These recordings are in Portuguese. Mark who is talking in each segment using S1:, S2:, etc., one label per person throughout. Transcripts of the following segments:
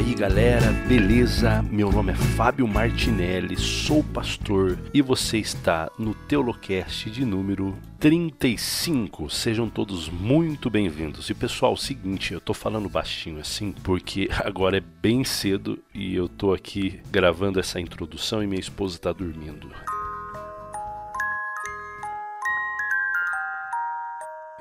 S1: aí galera, beleza? Meu nome é Fábio Martinelli, sou pastor e você está no Teolocast de número 35. Sejam todos muito bem-vindos. E pessoal, seguinte, eu tô falando baixinho assim porque agora é bem cedo e eu tô aqui gravando essa introdução e minha esposa tá dormindo.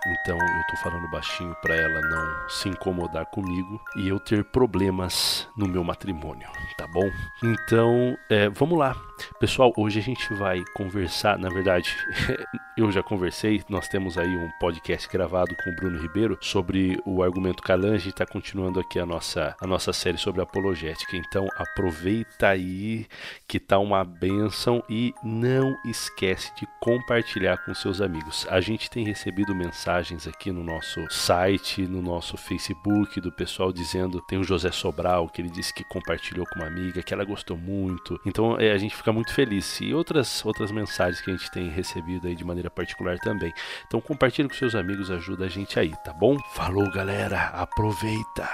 S1: Então eu tô falando baixinho para ela não se incomodar comigo e eu ter problemas no meu matrimônio, tá bom? Então, é, vamos lá. Pessoal, hoje a gente vai conversar, na verdade, eu já conversei, nós temos aí um podcast gravado com o Bruno Ribeiro sobre o argumento Calan, a gente está continuando aqui a nossa, a nossa série sobre apologética, então aproveita aí que tá uma benção e não esquece de compartilhar com seus amigos. A gente tem recebido mensagens aqui no nosso site, no nosso Facebook, do pessoal dizendo, tem o José Sobral, que ele disse que compartilhou com uma amiga, que ela gostou muito, então é, a gente fica muito feliz. E outras, outras mensagens que a gente tem recebido aí de maneira particular também. Então compartilhe com seus amigos, ajuda a gente aí, tá bom? Falou, galera, aproveita.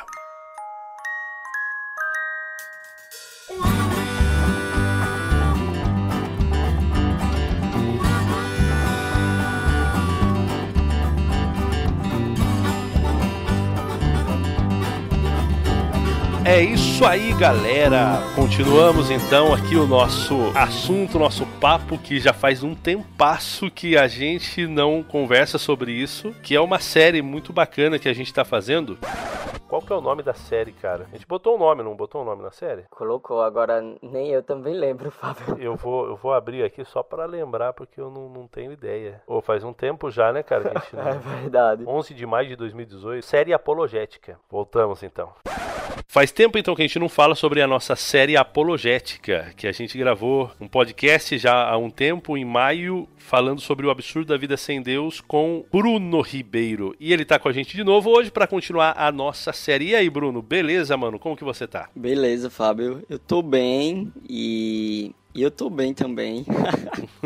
S1: É isso aí, galera. Continuamos então aqui o nosso assunto, nosso papo que já faz um tempasso que a gente não conversa sobre isso, que é uma série muito bacana que a gente tá fazendo. Qual que é o nome da série, cara? A gente botou o um nome, não botou o um nome na série?
S2: Colocou, agora nem eu também lembro, Fábio.
S1: Eu vou, eu vou abrir aqui só para lembrar, porque eu não, não tenho ideia. Ou oh, faz um tempo já, né, cara?
S2: Não... é verdade.
S1: 11 de maio de 2018. Série apologética. Voltamos então. Faz tempo então que a gente não fala sobre a nossa série apologética, que a gente gravou um podcast já há um tempo, em maio, falando sobre o absurdo da vida sem Deus com Bruno Ribeiro. E ele tá com a gente de novo hoje para continuar a nossa série. E aí, Bruno, beleza, mano? Como que você tá?
S2: Beleza, Fábio. Eu tô bem e e eu tô bem também.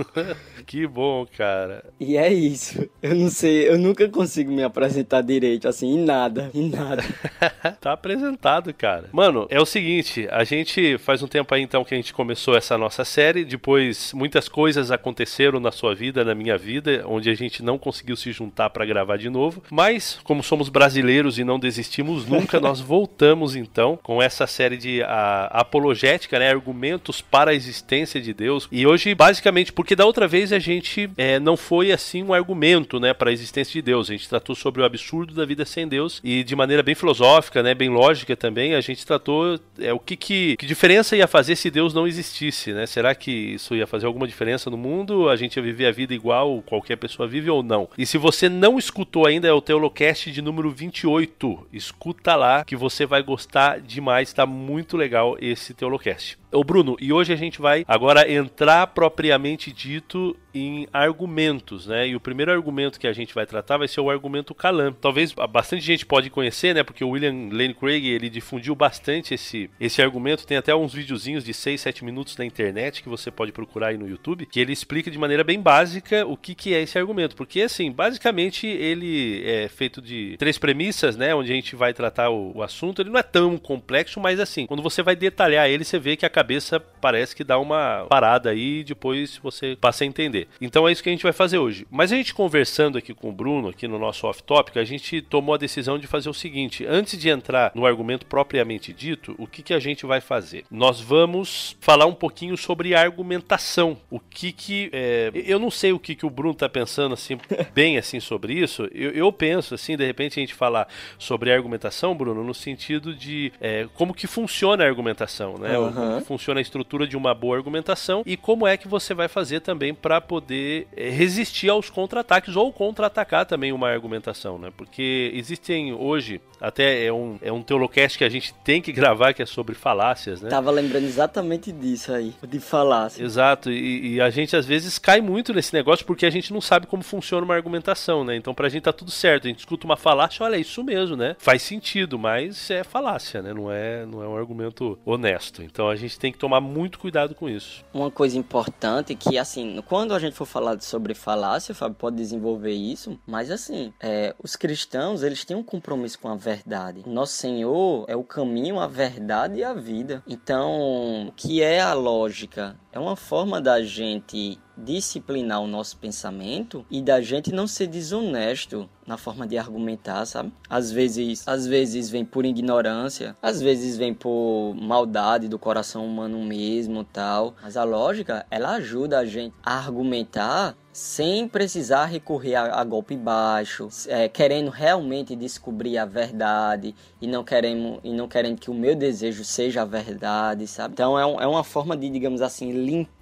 S1: que bom, cara.
S2: E é isso. Eu não sei, eu nunca consigo me apresentar direito, assim, em nada, em nada.
S1: tá apresentado, cara. Mano, é o seguinte, a gente faz um tempo aí então que a gente começou essa nossa série, depois muitas coisas aconteceram na sua vida, na minha vida, onde a gente não conseguiu se juntar para gravar de novo, mas como somos brasileiros e não desistimos nunca, nós voltamos então com essa série de a, apologética, né, argumentos para a existência de Deus. E hoje, basicamente, porque da outra vez a gente é, não foi assim um argumento, né, para a existência de Deus. A gente tratou sobre o absurdo da vida sem Deus e de maneira bem filosófica, né, bem lógica também. A gente tratou é o que, que, que diferença ia fazer se Deus não existisse, né? Será que isso ia fazer alguma diferença no mundo? A gente ia viver a vida igual qualquer pessoa vive ou não? E se você não escutou ainda, é o Teolocast de número 28. Escuta lá que você vai gostar demais, tá muito legal esse Teolocast. Ô Bruno, e hoje a gente vai agora entrar propriamente dito em argumentos, né? E o primeiro argumento que a gente vai tratar vai ser o argumento Calam. Talvez bastante gente pode conhecer, né? Porque o William Lane Craig ele difundiu bastante esse, esse argumento. Tem até uns videozinhos de 6, 7 minutos na internet que você pode procurar aí no YouTube, que ele explica de maneira bem básica o que, que é esse argumento. Porque, assim, basicamente ele é feito de três premissas, né? Onde a gente vai tratar o, o assunto. Ele não é tão complexo, mas assim, quando você vai detalhar ele, você vê que a cabeça parece que dá uma parada aí e depois você passa a entender. Então é isso que a gente vai fazer hoje. Mas a gente conversando aqui com o Bruno, aqui no nosso off-topic, a gente tomou a decisão de fazer o seguinte: antes de entrar no argumento propriamente dito, o que, que a gente vai fazer? Nós vamos falar um pouquinho sobre argumentação. O que que. É... eu não sei o que, que o Bruno tá pensando assim, bem assim sobre isso. Eu, eu, penso assim, de repente a gente falar sobre argumentação, Bruno, no sentido de é, como que funciona a argumentação, né? Uhum. Funciona a estrutura de uma boa argumentação e como é que você vai fazer também para poder é, resistir aos contra-ataques ou contra-atacar também uma argumentação, né? Porque existem hoje, até é um, é um teolocast que a gente tem que gravar que é sobre falácias, né?
S2: Tava lembrando exatamente disso aí, de falácia.
S1: Exato, e, e, a gente às vezes cai muito nesse negócio porque a gente não sabe como funciona uma argumentação, né? Então pra gente tá tudo certo, a gente escuta uma falácia, olha, é isso mesmo, né? Faz sentido, mas é falácia, né? Não é, não é um argumento honesto. Então a gente tem que tomar muito cuidado com isso.
S2: Uma coisa importante que, assim, quando a gente for falar sobre falácia, Fábio pode desenvolver isso, mas assim, é, os cristãos, eles têm um compromisso com a verdade. Nosso Senhor é o caminho, a verdade e a vida. Então, o que é a lógica? É uma forma da gente disciplinar o nosso pensamento e da gente não ser desonesto na forma de argumentar, sabe? Às vezes, às vezes vem por ignorância, às vezes vem por maldade do coração humano mesmo, tal. Mas a lógica, ela ajuda a gente a argumentar sem precisar recorrer a, a golpe baixo, é, querendo realmente descobrir a verdade e não querendo e não querendo que o meu desejo seja a verdade, sabe? Então é, um, é uma forma de, digamos assim, limpar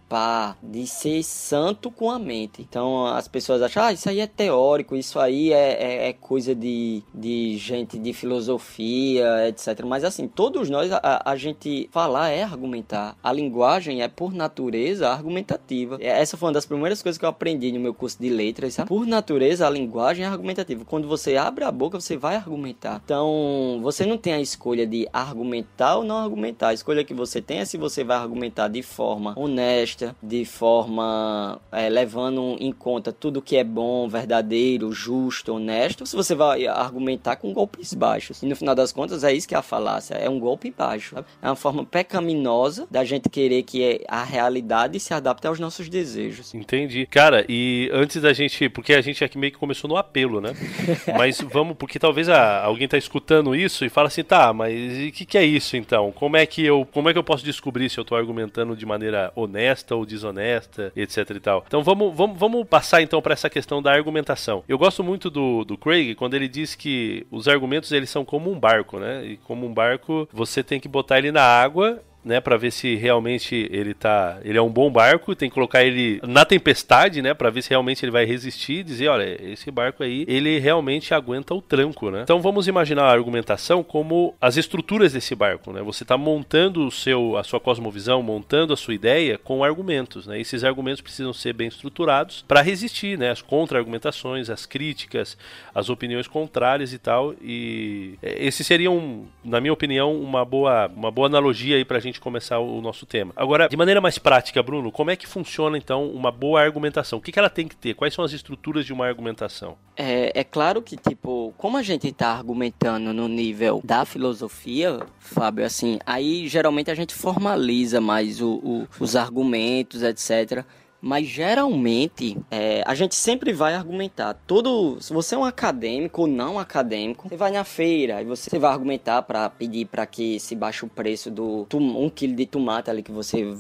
S2: de ser santo com a mente. Então as pessoas acham, ah, isso aí é teórico, isso aí é, é, é coisa de, de gente de filosofia, etc. Mas assim, todos nós, a, a, gente falar é argumentar. A linguagem é, por natureza, argumentativa. Essa foi uma das primeiras coisas que eu aprendi no meu curso de letras, sabe? Por natureza, a linguagem é argumentativa. Quando você abre a boca, você vai argumentar. Então, você não tem a escolha de argumentar ou não argumentar. A escolha que você tem é se você vai argumentar de forma honesta de forma é, levando em conta tudo que é bom, verdadeiro, justo, honesto, se você vai argumentar com golpes baixos. E no final das contas é isso que é a falácia, é um golpe baixo. Sabe? É uma forma pecaminosa da gente querer que a realidade se adapte aos nossos desejos.
S1: Entendi. Cara, e antes da gente, porque a gente aqui meio que começou no apelo, né? mas vamos, porque talvez a, alguém tá escutando isso e fala assim, tá, mas o que, que é isso então? Como é que eu, como é que eu posso descobrir se eu tô argumentando de maneira honesta? Honesta ou desonesta, etc e tal. Então vamos, vamos, vamos passar então para essa questão da argumentação. Eu gosto muito do, do Craig quando ele diz que os argumentos eles são como um barco, né? E como um barco, você tem que botar ele na água né, para ver se realmente ele tá, ele é um bom barco, tem que colocar ele na tempestade, né, para ver se realmente ele vai resistir, dizer, olha, esse barco aí, ele realmente aguenta o tranco, né? Então vamos imaginar a argumentação como as estruturas desse barco, né? Você está montando o seu a sua cosmovisão, montando a sua ideia com argumentos, né? Esses argumentos precisam ser bem estruturados para resistir, né, as contra-argumentações, as críticas, as opiniões contrárias e tal. E é, esse seria um, na minha opinião, uma boa uma boa analogia aí pra gente gente começar o nosso tema. Agora, de maneira mais prática, Bruno, como é que funciona então uma boa argumentação? O que, que ela tem que ter? Quais são as estruturas de uma argumentação?
S2: É, é claro que, tipo, como a gente está argumentando no nível da filosofia, Fábio, assim, aí geralmente a gente formaliza mais o, o, os argumentos, etc. Mas geralmente é, a gente sempre vai argumentar. Todo, se você é um acadêmico ou não acadêmico, você vai na feira e você vai argumentar para pedir para que se baixe o preço do um quilo de tomate ali que você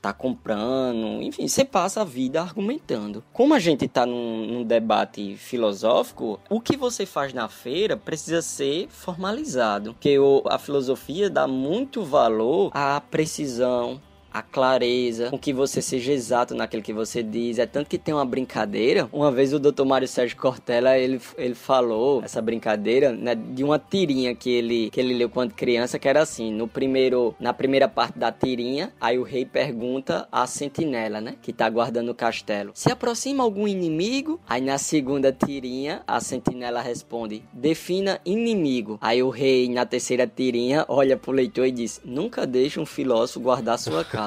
S2: tá comprando, enfim, você passa a vida argumentando. Como a gente tá num, num, debate filosófico, o que você faz na feira precisa ser formalizado, porque o, a filosofia dá muito valor à precisão, a clareza, com que você seja exato naquilo que você diz. É tanto que tem uma brincadeira. Uma vez o Dr. Mário Sérgio Cortella, ele, ele falou essa brincadeira, né, de uma tirinha que ele, que ele leu quando criança, que era assim, no primeiro, na primeira parte da tirinha, aí o rei pergunta à sentinela, né, que tá guardando o castelo, se aproxima algum inimigo? Aí na segunda tirinha, a sentinela responde, defina inimigo. Aí o rei, na terceira tirinha, olha pro leitor e diz, nunca deixe um filósofo guardar sua casa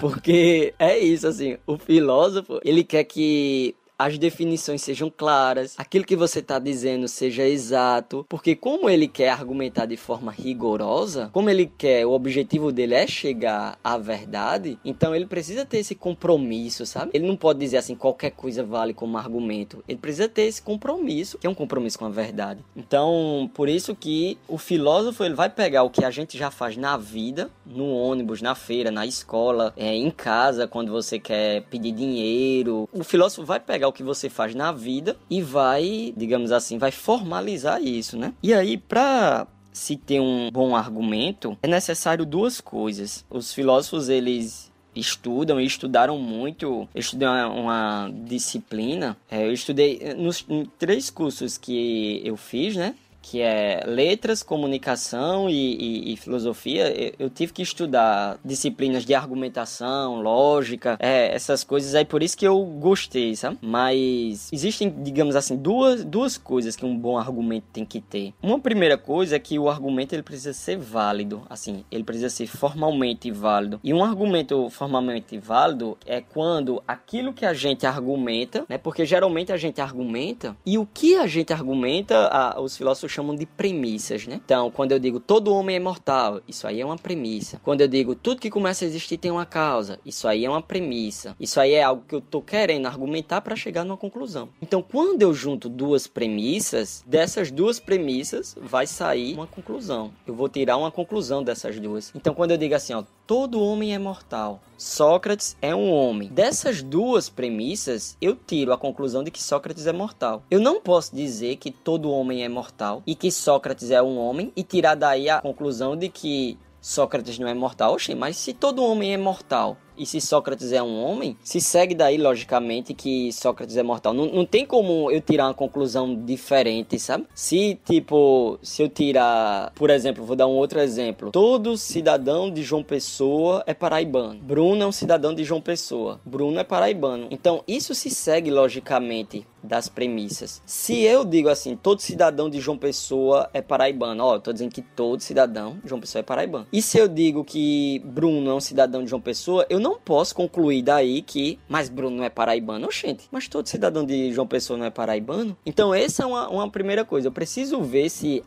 S2: Porque é isso, assim, o filósofo, ele quer que as definições sejam claras, aquilo que você está dizendo seja exato, porque como ele quer argumentar de forma rigorosa, como ele quer, o objetivo dele é chegar à verdade, então ele precisa ter esse compromisso, sabe? Ele não pode dizer assim qualquer coisa vale como argumento. Ele precisa ter esse compromisso, que é um compromisso com a verdade. Então, por isso que o filósofo ele vai pegar o que a gente já faz na vida, no ônibus, na feira, na escola, é, em casa, quando você quer pedir dinheiro. O filósofo vai pegar o que você faz na vida e vai, digamos assim, vai formalizar isso, né? E aí, para se ter um bom argumento, é necessário duas coisas. Os filósofos, eles estudam e estudaram muito. Eu estudei uma, uma disciplina. É, eu estudei nos três cursos que eu fiz, né? Que é letras, comunicação e, e, e filosofia, eu, eu, tive que estudar disciplinas de argumentação, lógica, é, essas coisas aí, por isso que eu gostei, sabe? Mas existem, digamos assim, duas, duas coisas que um bom argumento tem que ter. Uma primeira coisa é que o argumento ele precisa ser válido, assim, ele precisa ser formalmente válido. E um argumento formalmente válido é quando aquilo que a gente argumenta, né? Porque geralmente a gente argumenta e o que a gente argumenta, a, os filósofos chamam de premissas, né? Então, quando eu digo todo homem é mortal, isso aí é uma premissa. Quando eu digo tudo que começa a existir tem uma causa, isso aí é uma premissa. Isso aí é algo que eu tô querendo argumentar para chegar numa conclusão. Então, quando eu junto duas premissas, dessas duas premissas vai sair uma conclusão. Eu vou tirar uma conclusão dessas duas. Então, quando eu digo assim, ó, todo homem é mortal, Sócrates é um homem. Dessas duas premissas, eu tiro a conclusão de que Sócrates é mortal. Eu não posso dizer que todo homem é mortal e que Sócrates é um homem e tirar daí a conclusão de que Sócrates não é mortal. Oxe, mas se todo homem é mortal e se Sócrates é um homem, se segue daí, logicamente, que Sócrates é mortal. Não, não tem como eu tirar uma conclusão diferente, sabe? Se, tipo, se eu tirar, por exemplo, vou dar um outro exemplo. Todo cidadão de João Pessoa é paraibano. Bruno é um cidadão de João Pessoa. Bruno é paraibano. Então, isso se segue, logicamente, das premissas. Se eu digo assim, todo cidadão de João Pessoa é paraibano, ó, eu tô dizendo que todo cidadão de João Pessoa é paraibano. E se eu digo que Bruno é um cidadão de João Pessoa, eu não posso concluir daí que, mas Bruno não é paraibano, gente. Mas todo cidadão de João Pessoa não é paraibano? Então, essa é uma, uma primeira coisa. Eu preciso ver se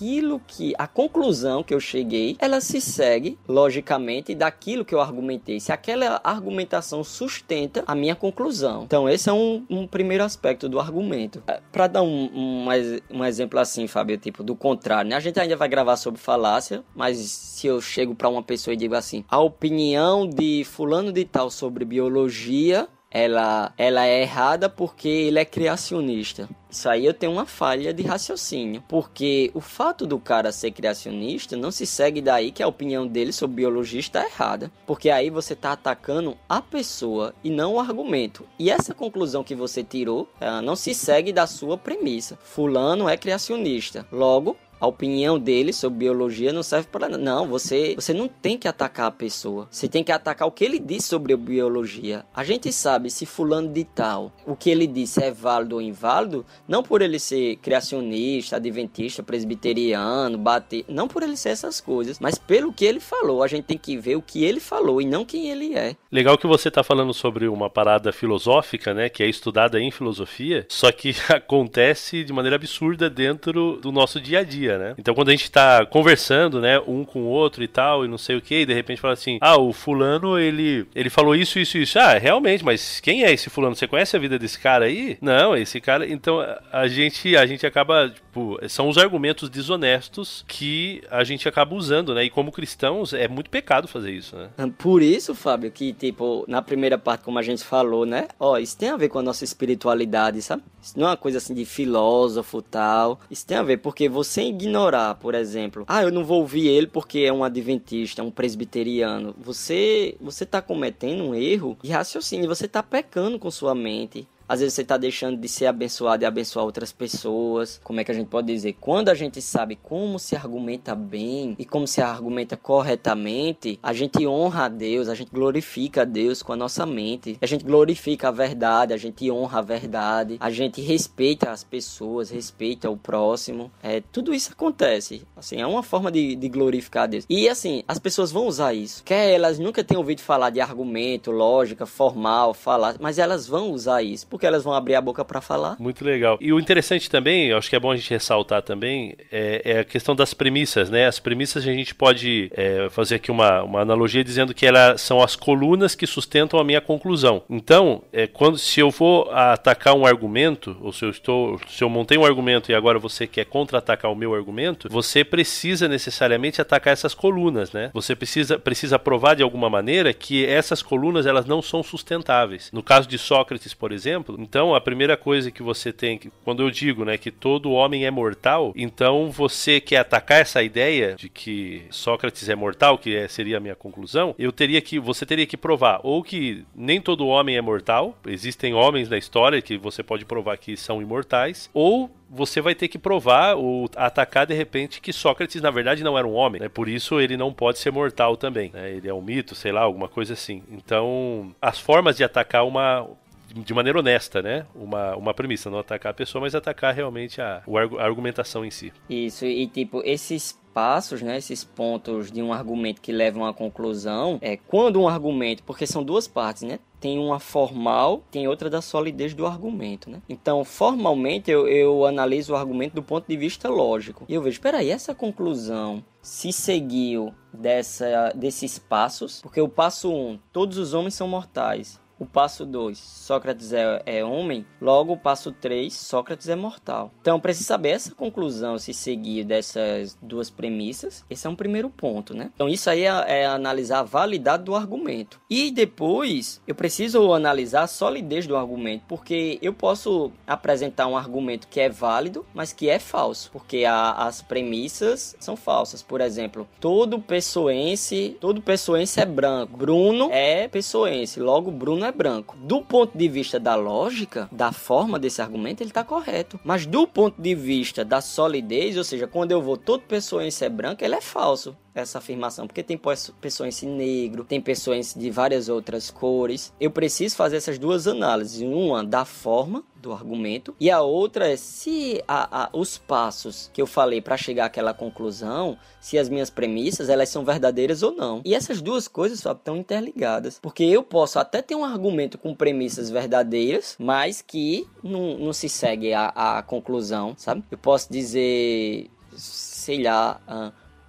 S2: aquilo que. a conclusão que eu cheguei, ela se segue, logicamente, daquilo que eu argumentei. Se aquela argumentação sustenta a minha conclusão. Então, esse é um, um primeiro aspecto do argumento. É, Para dar um, um, um exemplo assim, Fábio, tipo, do contrário, né? A gente ainda vai gravar sobre falácia, mas se eu chego para uma pessoa e digo assim, a opinião de fulano de tal sobre biologia ela, ela é errada porque ele é criacionista. Isso aí eu tenho uma falha de raciocínio, porque o fato do cara ser criacionista não se segue daí que a opinião dele sobre biologia está errada, porque aí você está atacando a pessoa e não o argumento. E essa conclusão que você tirou não se segue da sua premissa. Fulano é criacionista, logo a opinião dele sobre biologia não serve para nada. Não, você, você não tem que atacar a pessoa. Você tem que atacar o que ele disse sobre biologia. A gente sabe se fulano de tal, o que ele disse é válido ou inválido, não por ele ser criacionista, adventista, presbiteriano, bater, não por ele ser essas coisas, mas pelo que ele falou. A gente tem que ver o que ele falou e não quem ele é.
S1: Legal que você está falando sobre uma parada filosófica, né, que é estudada em filosofia, só que acontece de maneira absurda dentro do nosso dia a dia dia, né? Então quando a gente tá conversando, né, um com o outro e tal, e não sei o que, e de repente fala assim: "Ah, o fulano, ele ele falou isso, isso, isso". Ah, realmente, mas quem é esse fulano? Você conhece a vida desse cara aí? Não, esse cara, então a gente a gente acaba, tipo, são os argumentos desonestos que a gente acaba usando, né? E como cristãos é muito pecado fazer isso, né?
S2: Por isso, Fábio, que tipo, na primeira parte como a gente falou, né? Ó, isso tem a ver com a nossa espiritualidade, sabe? Isso não é uma coisa assim de filósofo tal. Isso tem a ver porque você ignorar, por exemplo, ah, eu não vou ouvir ele porque é um adventista, um presbiteriano. Você você tá cometendo um erro de raciocínio, você tá pecando com sua mente. Às vezes você está deixando de ser abençoado e abençoar outras pessoas. Como é que a gente pode dizer? Quando a gente sabe como se argumenta bem e como se argumenta corretamente, a gente honra a Deus, a gente glorifica a Deus com a nossa mente. A gente glorifica a verdade, a gente honra a verdade, a gente respeita as pessoas, respeita o próximo. É, tudo isso acontece. Assim, é uma forma de, de glorificar a Deus. E assim, as pessoas vão usar isso. Quer elas nunca tenham ouvido falar de argumento, lógica, formal, falar, mas elas vão usar isso porque elas vão abrir a boca para falar.
S1: Muito legal. E o interessante também, acho que é bom a gente ressaltar também, é, é a questão das premissas, né? As premissas a gente pode é, fazer aqui uma, uma analogia dizendo que elas são as colunas que sustentam a minha conclusão. Então, é, quando se eu vou atacar um argumento, ou se eu estou, se eu montei um argumento e agora você quer contra-atacar o meu argumento, você precisa necessariamente atacar essas colunas, né? Você precisa, precisa provar de alguma maneira que essas colunas elas não são sustentáveis. No caso de Sócrates, por exemplo, exemplo. Então, a primeira coisa que você tem, que, quando eu digo, né, que todo homem é mortal, então você quer atacar essa ideia de que Sócrates é mortal, que é, seria a minha conclusão, eu teria que, você teria que provar ou que nem todo homem é mortal, existem homens na história que você pode provar que são imortais, ou você vai ter que provar ou atacar de repente que Sócrates na verdade não era um homem, né? Por isso ele não pode ser mortal também, né? Ele é um mito, sei lá, alguma coisa assim. Então, as formas de atacar uma de maneira honesta, né? Uma, uma premissa, não atacar a pessoa, mas atacar realmente a, a argumentação em si.
S2: Isso, e tipo, esses passos, né, esses pontos de um argumento que levam à conclusão, é quando um argumento, porque são duas partes, né? Tem uma formal, tem outra da solidez do argumento, né? Então, formalmente, eu, eu analiso o argumento do ponto de vista lógico. E eu vejo, peraí, essa conclusão se seguiu dessa, desses passos, porque o passo 1, um, todos os homens são mortais. O passo 2, Sócrates é, é, homem. Logo, o passo 3, Sócrates é mortal. Então, se saber essa conclusão, se seguir dessas duas premissas, esse é um primeiro ponto, né? Então, isso aí é, é analisar a validade do argumento. E depois, eu preciso analisar a solidez do argumento, porque eu posso apresentar um argumento que é válido, mas que é falso, porque a, as premissas são falsas. Por exemplo, todo pessoense, todo pessoense é branco. Bruno é pessoense, logo Bruno é é branco. Do ponto de vista da lógica, da forma desse argumento, ele está correto. Mas do ponto de vista da solidez, ou seja, quando eu vou todo pessoa em ser branco, ele é falso essa afirmação, porque tem pessoas negro, tem pessoas de várias outras cores. Eu preciso fazer essas duas análises, uma da forma do argumento e a outra é se a, a, os passos que eu falei para chegar àquela conclusão, se as minhas premissas elas são verdadeiras ou não. E essas duas coisas só estão interligadas, porque eu posso até ter um argumento com premissas verdadeiras, mas que não, não se segue a, a conclusão, sabe? Eu posso dizer, sei lá,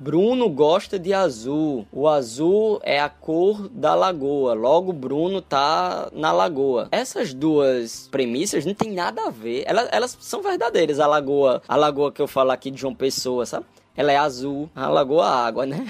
S2: Bruno gosta de azul. O azul é a cor da lagoa. Logo, Bruno tá na lagoa. Essas duas premissas não tem nada a ver. Elas, elas são verdadeiras. A lagoa, a lagoa que eu falo aqui de João Pessoa, sabe? Ela é azul, a lagoa água, né?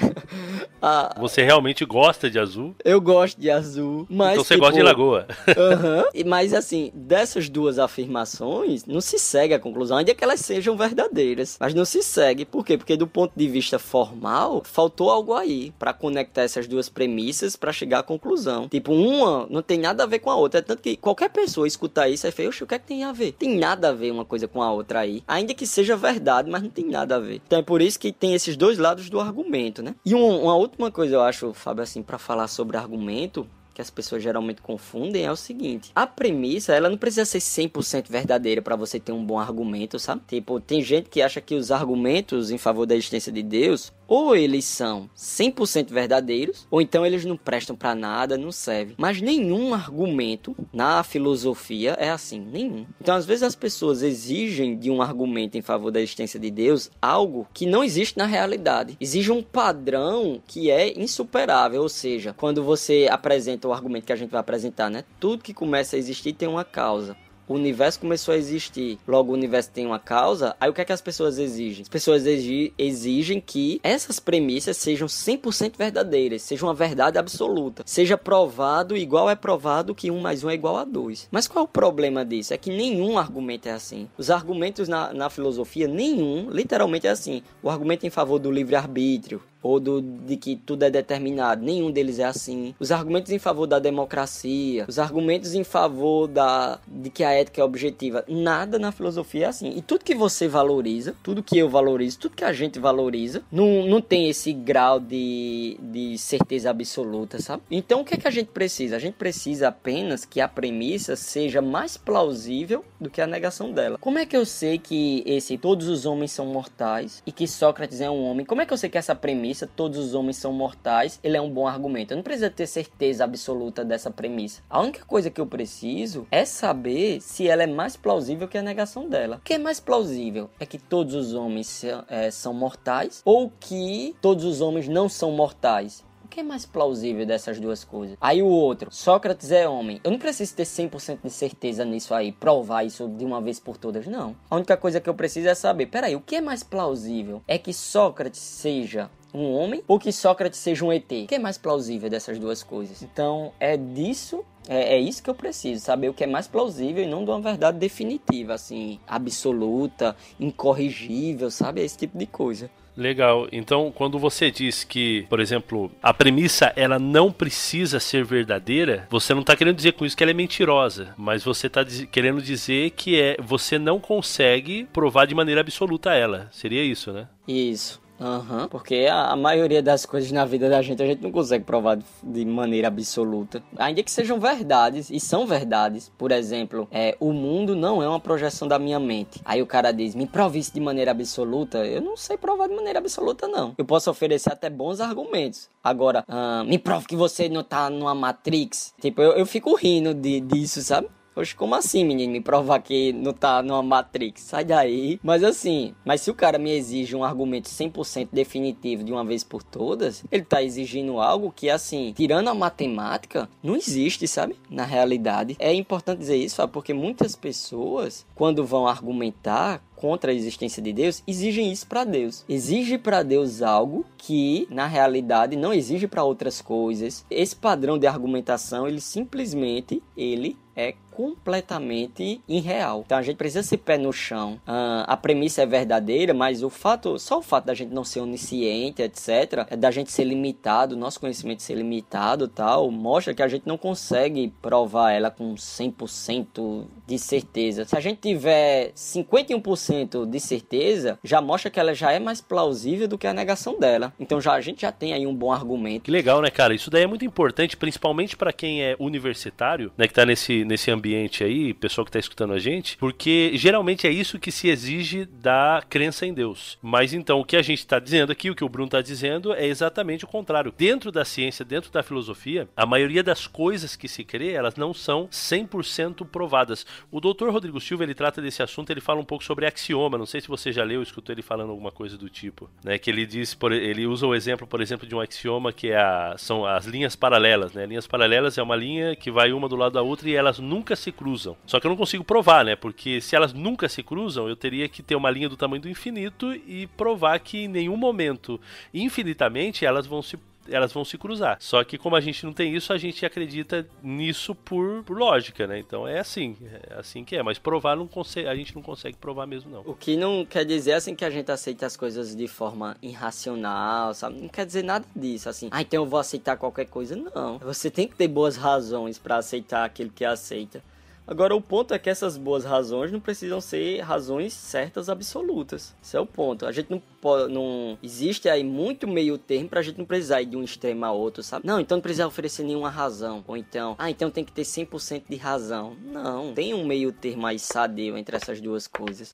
S1: a... Você realmente gosta de azul?
S2: Eu gosto de azul, mas
S1: Então você tipo... gosta de lagoa.
S2: Aham. uhum. Mas assim, dessas duas afirmações, não se segue a conclusão, ainda que elas sejam verdadeiras. Mas não se segue, por quê? Porque do ponto de vista formal, faltou algo aí para conectar essas duas premissas para chegar à conclusão. Tipo, uma não tem nada a ver com a outra, é tanto que qualquer pessoa escutar isso e fala, o que é que tem a ver? Tem nada a ver uma coisa com a outra aí. Ainda que seja verdade, mas não tem nada a ver. Então é por isso que tem esses dois lados do argumento, né? E um, uma última coisa eu acho, Fábio, assim, para falar sobre argumento, que as pessoas geralmente confundem é o seguinte: a premissa, ela não precisa ser 100% verdadeira para você ter um bom argumento, sabe? Tipo, tem gente que acha que os argumentos em favor da existência de Deus ou eles são 100% verdadeiros, ou então eles não prestam para nada, não servem. Mas nenhum argumento na filosofia é assim, nenhum. Então, às vezes as pessoas exigem de um argumento em favor da existência de Deus algo que não existe na realidade. Exige um padrão que é insuperável, ou seja, quando você apresenta o argumento que a gente vai apresentar, né? Tudo que começa a existir tem uma causa o universo começou a existir, logo o universo tem uma causa, aí o que é que as pessoas exigem? As pessoas exigem que essas premissas sejam 100% verdadeiras, seja uma verdade absoluta, seja provado igual é provado que 1 mais 1 é igual a 2. Mas qual é o problema disso? É que nenhum argumento é assim. Os argumentos na, na filosofia, nenhum, literalmente é assim. O argumento em favor do livre-arbítrio, ou do, de que tudo é determinado. Nenhum deles é assim. Os argumentos em favor da democracia, os argumentos em favor da, de que a ética é objetiva, nada na filosofia é assim. E tudo que você valoriza, tudo que eu valorizo, tudo que a gente valoriza, não, não tem esse grau de, de certeza absoluta, sabe? Então o que é que a gente precisa? A gente precisa apenas que a premissa seja mais plausível do que a negação dela. Como é que eu sei que esse todos os homens são mortais e que Sócrates é um homem? Como é que eu sei que essa premissa todos os homens são mortais, ele é um bom argumento. Eu não preciso ter certeza absoluta dessa premissa. A única coisa que eu preciso é saber se ela é mais plausível que a negação dela. O que é mais plausível? É que todos os homens é, são mortais ou que todos os homens não são mortais? Que é mais plausível dessas duas coisas? Aí o outro, Sócrates é homem. Eu não preciso ter 100% de certeza nisso aí, provar isso de uma vez por todas, não. A única coisa que eu preciso é saber, peraí, o que é mais plausível? É que Sócrates seja um homem ou que Sócrates seja um ET? O que é mais plausível dessas duas coisas? Então, é disso é, é, isso que eu preciso, saber o que é mais plausível e não de uma verdade definitiva, assim, absoluta, incorrigível, sabe? Esse tipo de coisa.
S1: Legal. Então, quando você diz que, por exemplo, a premissa ela não precisa ser verdadeira, você não está querendo dizer com isso que ela é mentirosa, mas você está querendo dizer que é você não consegue provar de maneira absoluta ela. Seria isso, né?
S2: Isso. Uhum, porque a, a, maioria das coisas na vida da gente a gente não consegue provar de, de, maneira absoluta. Ainda que sejam verdades, e são verdades. Por exemplo, é, o mundo não é uma projeção da minha mente. Aí o cara diz, me prove isso de maneira absoluta. Eu não sei provar de maneira absoluta, não. Eu posso oferecer até bons argumentos. Agora, uh, me prove que você não tá numa Matrix. Tipo, eu, eu fico rindo de, disso, sabe? Poxa, como assim, menino? Me provar que não tá numa Matrix. Sai daí. Mas assim, mas se o cara me exige um argumento 100% definitivo de uma vez por todas, ele tá exigindo algo que, assim, tirando a matemática, não existe, sabe? Na realidade. É importante dizer isso, sabe? Porque muitas pessoas, quando vão argumentar contra a existência de Deus, exigem isso para Deus. Exige para Deus algo que na realidade não exige para outras coisas. Esse padrão de argumentação, ele simplesmente ele é completamente irreal. Então a gente precisa ser pé no chão. Uh, a premissa é verdadeira, mas o fato, só o fato da gente não ser onisciente, etc., é da gente ser limitado, nosso conhecimento ser limitado, tal, mostra que a gente não consegue provar ela com 100% de certeza. Se a gente tiver 51% de certeza, já mostra que ela já é mais plausível do que a negação dela. Então já a gente já tem aí um bom argumento.
S1: Que legal, né, cara? Isso daí é muito importante, principalmente para quem é universitário, né, que tá nesse nesse ambiente ambiente aí, pessoal que está escutando a gente, porque geralmente é isso que se exige da crença em Deus. Mas então o que a gente está dizendo aqui, o que o Bruno está dizendo, é exatamente o contrário. Dentro da ciência, dentro da filosofia, a maioria das coisas que se crê, elas não são 100% provadas. O doutor Rodrigo Silva, ele trata desse assunto, ele fala um pouco sobre axioma, não sei se você já leu ou escutou ele falando alguma coisa do tipo, né, que ele diz, por, ele usa o exemplo, por exemplo, de um axioma que é a, são as linhas paralelas, né? Linhas paralelas é uma linha que vai uma do lado da outra e elas nunca nunca se cruzam. Só que eu não consigo provar, né? Porque se elas nunca se cruzam, eu teria que ter uma linha do tamanho do infinito e provar que em nenhum momento, infinitamente, elas vão se elas vão se cruzar. Só que como a gente não tem isso, a gente acredita nisso por, por lógica, né? Então é assim, é assim que é. Mas provar não consegue, a gente não consegue provar mesmo não.
S2: O que não quer dizer assim que a gente aceita as coisas de forma irracional, sabe? Não quer dizer nada disso, assim. Ah, então eu vou aceitar qualquer coisa. Não. Você tem que ter boas razões para aceitar aquilo que aceita. Agora, o ponto é que essas boas razões não precisam ser razões certas absolutas. Esse é o ponto. A gente não pode. Não, existe aí muito meio termo pra gente não precisar ir de um extremo a outro, sabe? Não, então não precisa oferecer nenhuma razão. Ou então, ah, então tem que ter 100% de razão. Não, tem um meio termo mais sadio entre essas duas coisas.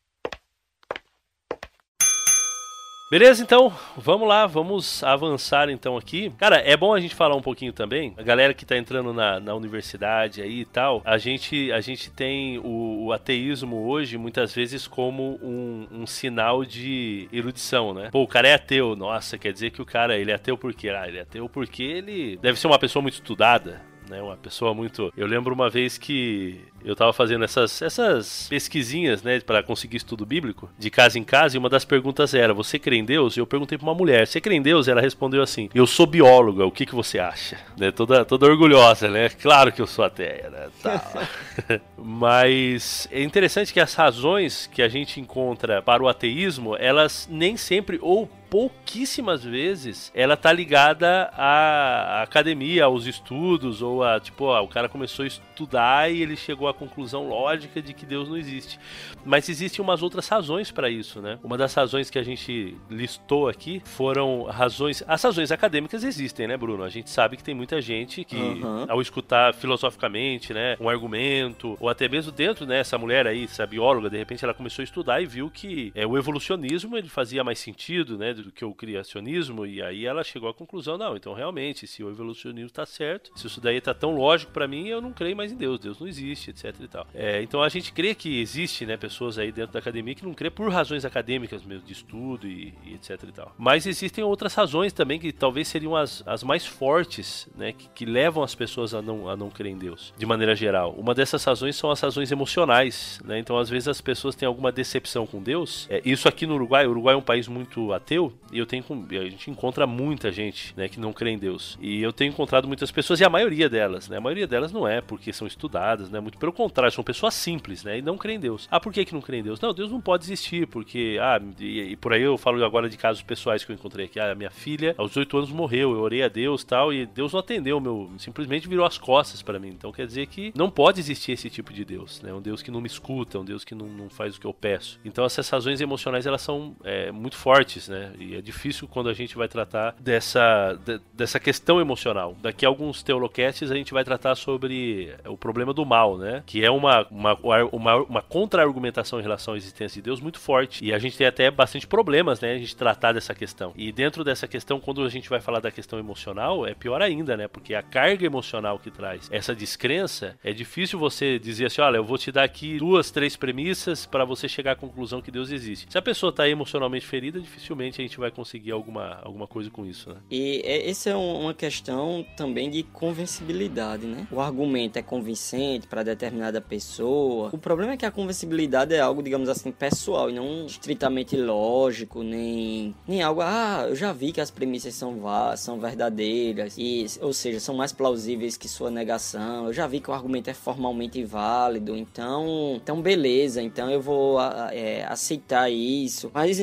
S1: Beleza, então, vamos lá, vamos avançar então aqui. Cara, é bom a gente falar um pouquinho também, a galera que tá entrando na, na universidade aí e tal, a gente, a gente tem o, o ateísmo hoje muitas vezes como um, um, sinal de erudição, né? Pô, o cara é ateu, nossa, quer dizer que o cara, ele é ateu por quê? Ah, ele é ateu porque ele deve ser uma pessoa muito estudada, né? Uma pessoa muito. Eu lembro uma vez que eu tava fazendo essas, essas pesquisinhas, né, para conseguir estudo bíblico, de casa em casa, e uma das perguntas era: Você crê em Deus? E eu perguntei pra uma mulher: Você crê em Deus? Ela respondeu assim: Eu sou bióloga, o que, que você acha? Né, toda, toda orgulhosa, né? Claro que eu sou ateia, né? Tá. Mas é interessante que as razões que a gente encontra para o ateísmo, elas nem sempre, ou pouquíssimas vezes ela tá ligada à academia, aos estudos, ou a tipo, ó, o cara começou a estudar e ele chegou à conclusão lógica de que Deus não existe. Mas existem umas outras razões para isso, né? Uma das razões que a gente listou aqui foram razões. As razões acadêmicas existem, né, Bruno? A gente sabe que tem muita gente que, uhum. ao escutar filosoficamente, né, um argumento, ou até mesmo dentro, né, essa mulher aí, essa bióloga, de repente ela começou a estudar e viu que é, o evolucionismo ele fazia mais sentido, né, do que o criacionismo, e aí ela chegou à conclusão: não, então realmente, se o evolucionismo tá certo, se isso daí tá tão lógico para mim, eu não creio mais em Deus, Deus não existe, etc e tal. É, então a gente crê que existe, né, pessoas aí dentro da academia que não crê por razões acadêmicas mesmo, de estudo e, e etc e tal. Mas existem outras razões também que talvez seriam as, as mais fortes, né, que, que levam as pessoas a não, a não crer em Deus, de maneira geral. Uma dessas razões são as razões emocionais, né, então às vezes as pessoas têm alguma decepção com Deus. É, isso aqui no Uruguai, o Uruguai é um país muito ateu, e eu tenho, a gente encontra muita gente, né, que não crê em Deus. E eu tenho encontrado muitas pessoas, e a maioria delas, né, a maioria delas não é porque são estudadas, né, muito pelo contrário, são pessoas simples, né? E não creem em Deus. Ah, por que, que não creem em Deus? Não, Deus não pode existir, porque, ah, e, e por aí eu falo agora de casos pessoais que eu encontrei aqui. Ah, minha filha, aos 18 anos, morreu, eu orei a Deus tal, e Deus não atendeu, meu, simplesmente virou as costas para mim. Então quer dizer que não pode existir esse tipo de Deus, né? Um Deus que não me escuta, um Deus que não, não faz o que eu peço. Então essas razões emocionais, elas são é, muito fortes, né? E é difícil quando a gente vai tratar dessa, de, dessa questão emocional. Daqui a alguns teolocasts a gente vai tratar sobre o problema do mal, né? Que é uma, uma, uma, uma contra-argumentação em relação à existência de Deus muito forte. E a gente tem até bastante problemas, né? A gente tratar dessa questão. E dentro dessa questão, quando a gente vai falar da questão emocional, é pior ainda, né? Porque a carga emocional que traz essa descrença, é difícil você dizer assim: olha, eu vou te dar aqui duas, três premissas para você chegar à conclusão que Deus existe. Se a pessoa está emocionalmente ferida, dificilmente a gente vai conseguir alguma, alguma coisa com isso, né?
S2: E é, essa é uma questão também de convencibilidade, né? O argumento é convincente para determinada pessoa. O problema é que a convencibilidade é algo, digamos assim, pessoal e não estritamente lógico, nem, nem algo, ah, eu já vi que as premissas são, são verdadeiras, e, ou seja, são mais plausíveis que sua negação. Eu já vi que o argumento é formalmente válido, então, então beleza, então eu vou é, aceitar isso. Mas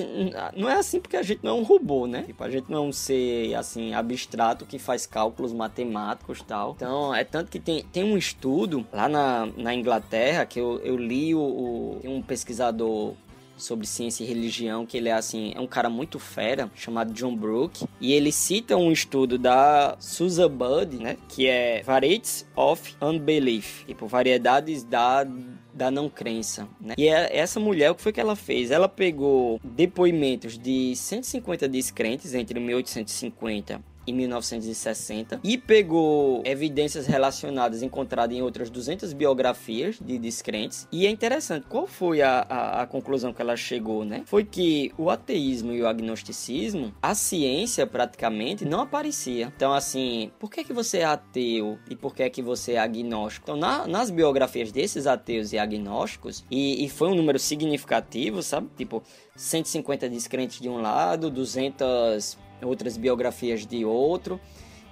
S2: não é assim porque a gente não é um robô, né? Tipo, a gente não é um ser, assim, abstrato que faz cálculos matemáticos e tal. Então, é tanto que tem, tem um estudo lá na, na Inglaterra que eu, eu li o, o um pesquisador sobre ciência e religião, que ele é assim, é um cara muito fera, chamado John Brooke, e ele cita um estudo da Susan Budd, né, que é Varieties of Unbelief, tipo, variedades da da não crença, né? E é, essa mulher, o que foi que ela fez? Ela pegou depoimentos de 150 descrentes entre 1850 em 1960 e pegou evidências relacionadas encontradas em outras 200 biografias de descrentes. E é interessante, qual foi a, a, a, conclusão que ela chegou, né? Foi que o ateísmo e o agnosticismo, a ciência praticamente não aparecia. Então, assim, por que, que você é ateu e por que, que você é agnóstico? Então, na, nas biografias desses ateus e agnósticos, e, e foi um número significativo, sabe? Tipo, 150 descrentes de um lado, 200 outras biografias de outro.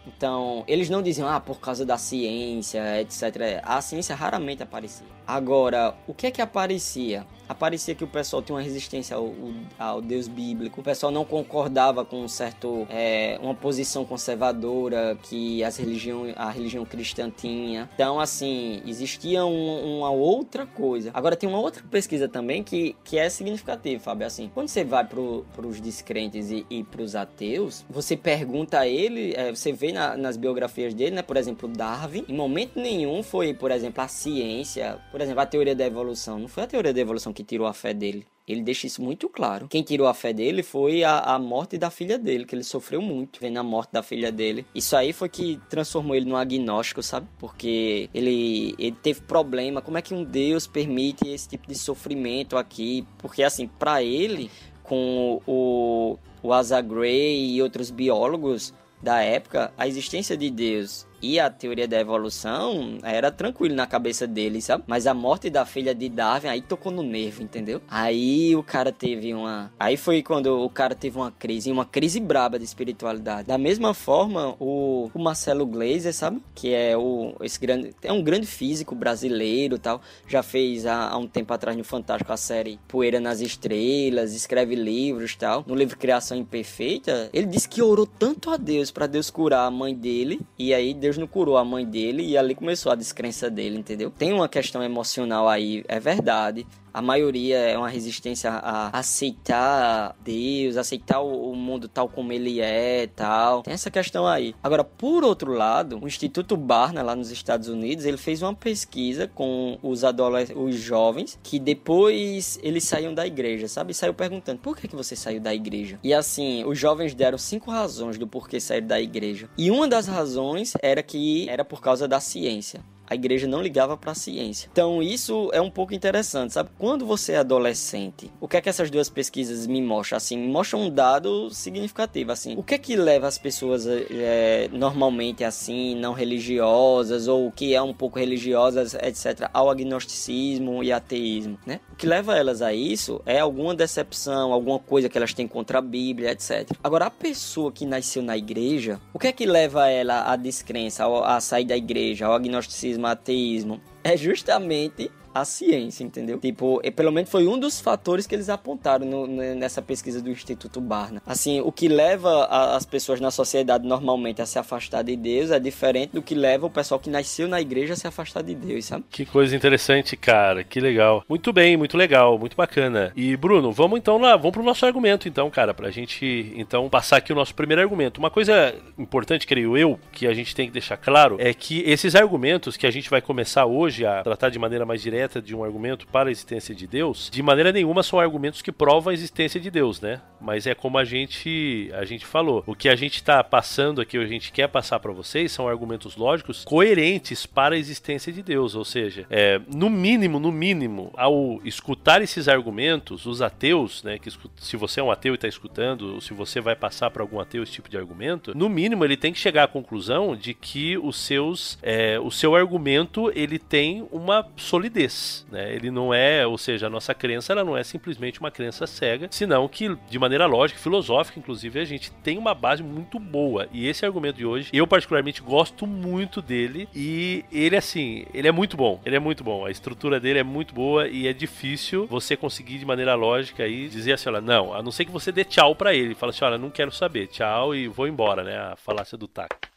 S2: Então, eles não diziam, ah, por causa da ciência, etc. A ciência raramente aparecia. Agora, o que é que aparecia? Aparecia que o pessoal tinha uma resistência ao, ao Deus bíblico, o pessoal não concordava com um certo, é, uma posição conservadora que as religião, a religião cristã tinha. Então, assim, existia um, uma outra coisa. Agora, tem uma outra pesquisa também que, que é significativa, Fábio. Assim, quando você vai para os descrentes e, e para os ateus, você pergunta a ele, é, você vê na, nas biografias dele, né? Por exemplo, Darwin, em momento nenhum foi, por exemplo, a ciência, por exemplo, a teoria da evolução. Não foi a teoria da evolução que tirou a fé dele. Ele deixa isso muito claro. Quem tirou a fé dele foi a, a morte da filha dele, que ele sofreu muito vendo a morte da filha dele. Isso aí foi que transformou ele num agnóstico, sabe? Porque ele, ele teve problema. Como é que um Deus permite esse tipo de sofrimento aqui? Porque, assim, para ele, com o, o Asa Gray e outros biólogos da época, a existência de Deus e a teoria da evolução era tranquilo na cabeça dele, sabe? Mas a morte da filha de Darwin aí tocou no nervo, entendeu? Aí o cara teve uma. Aí foi quando o cara teve uma crise, uma crise braba de espiritualidade. Da mesma forma, o, o Marcelo Gleiser, sabe? Que é o esse grande. É um grande físico brasileiro tal. Já fez há, há um tempo atrás no Fantástico a série Poeira nas Estrelas, escreve livros tal. No livro Criação Imperfeita, ele disse que orou tanto a Deus para Deus curar a mãe dele. E aí Deus Deus não curou a mãe dele e ali começou a descrença dele, entendeu? Tem uma questão emocional aí, é verdade a maioria é uma resistência a aceitar Deus, aceitar o mundo tal como ele é, tal. Tem essa questão aí. Agora, por outro lado, o Instituto Barna lá nos Estados Unidos, ele fez uma pesquisa com os adolescentes, os jovens, que depois eles saíam da igreja, sabe? saiu perguntando: "Por que que você saiu da igreja?". E assim, os jovens deram cinco razões do porquê sair da igreja. E uma das razões era que era por causa da ciência a igreja não ligava para a ciência. Então isso é um pouco interessante, sabe? Quando você é adolescente, o que é que essas duas pesquisas me mostram? Assim, me mostram um dado significativo, assim. O que é que leva as pessoas é, normalmente assim, não religiosas ou que é um pouco religiosas, etc, ao agnosticismo e ateísmo, né? O que leva elas a isso é alguma decepção, alguma coisa que elas têm contra a Bíblia, etc. Agora a pessoa que nasceu na igreja, o que é que leva ela à descrença, a sair da igreja, ao agnosticismo ateísmo, é justamente a ciência, entendeu? Tipo, pelo menos foi um dos fatores que eles apontaram no, nessa pesquisa do Instituto Barna. Assim, o que leva a, as pessoas na sociedade normalmente a se afastar de Deus é diferente do que leva o pessoal que nasceu na igreja a se afastar de Deus, sabe?
S1: Que coisa interessante, cara. Que legal. Muito bem, muito legal, muito bacana. E Bruno, vamos então lá, vamos pro nosso argumento então, cara, pra gente então passar aqui o nosso primeiro argumento. Uma coisa importante, creio eu, que a gente tem que deixar claro é que esses argumentos que a gente vai começar hoje a tratar de maneira mais direta direta de um argumento para a existência de Deus, de maneira nenhuma são argumentos que provam a existência de Deus, né? Mas é como a gente a gente falou. O que a gente está passando aqui, o que a gente quer passar para vocês, são argumentos lógicos coerentes para a existência de Deus. Ou seja, é, no mínimo, no mínimo, ao escutar esses argumentos, os ateus, né? Que se você é um ateu e está escutando, ou se você vai passar para algum ateu esse tipo de argumento, no mínimo ele tem que chegar à conclusão de que os seus, é, o seu argumento ele tem uma solidez né? Ele não é, ou seja, a nossa crença ela não é simplesmente uma crença cega, senão que de maneira lógica, filosófica, inclusive, a gente tem uma base muito boa. E esse argumento de hoje, eu particularmente gosto muito dele e ele assim, ele é muito bom. Ele é muito bom. A estrutura dele é muito boa e é difícil você conseguir de maneira lógica aí dizer assim, olha, não, a não ser que você dê tchau para ele, fala assim, olha, não quero saber, tchau e vou embora, né? A falácia do taco.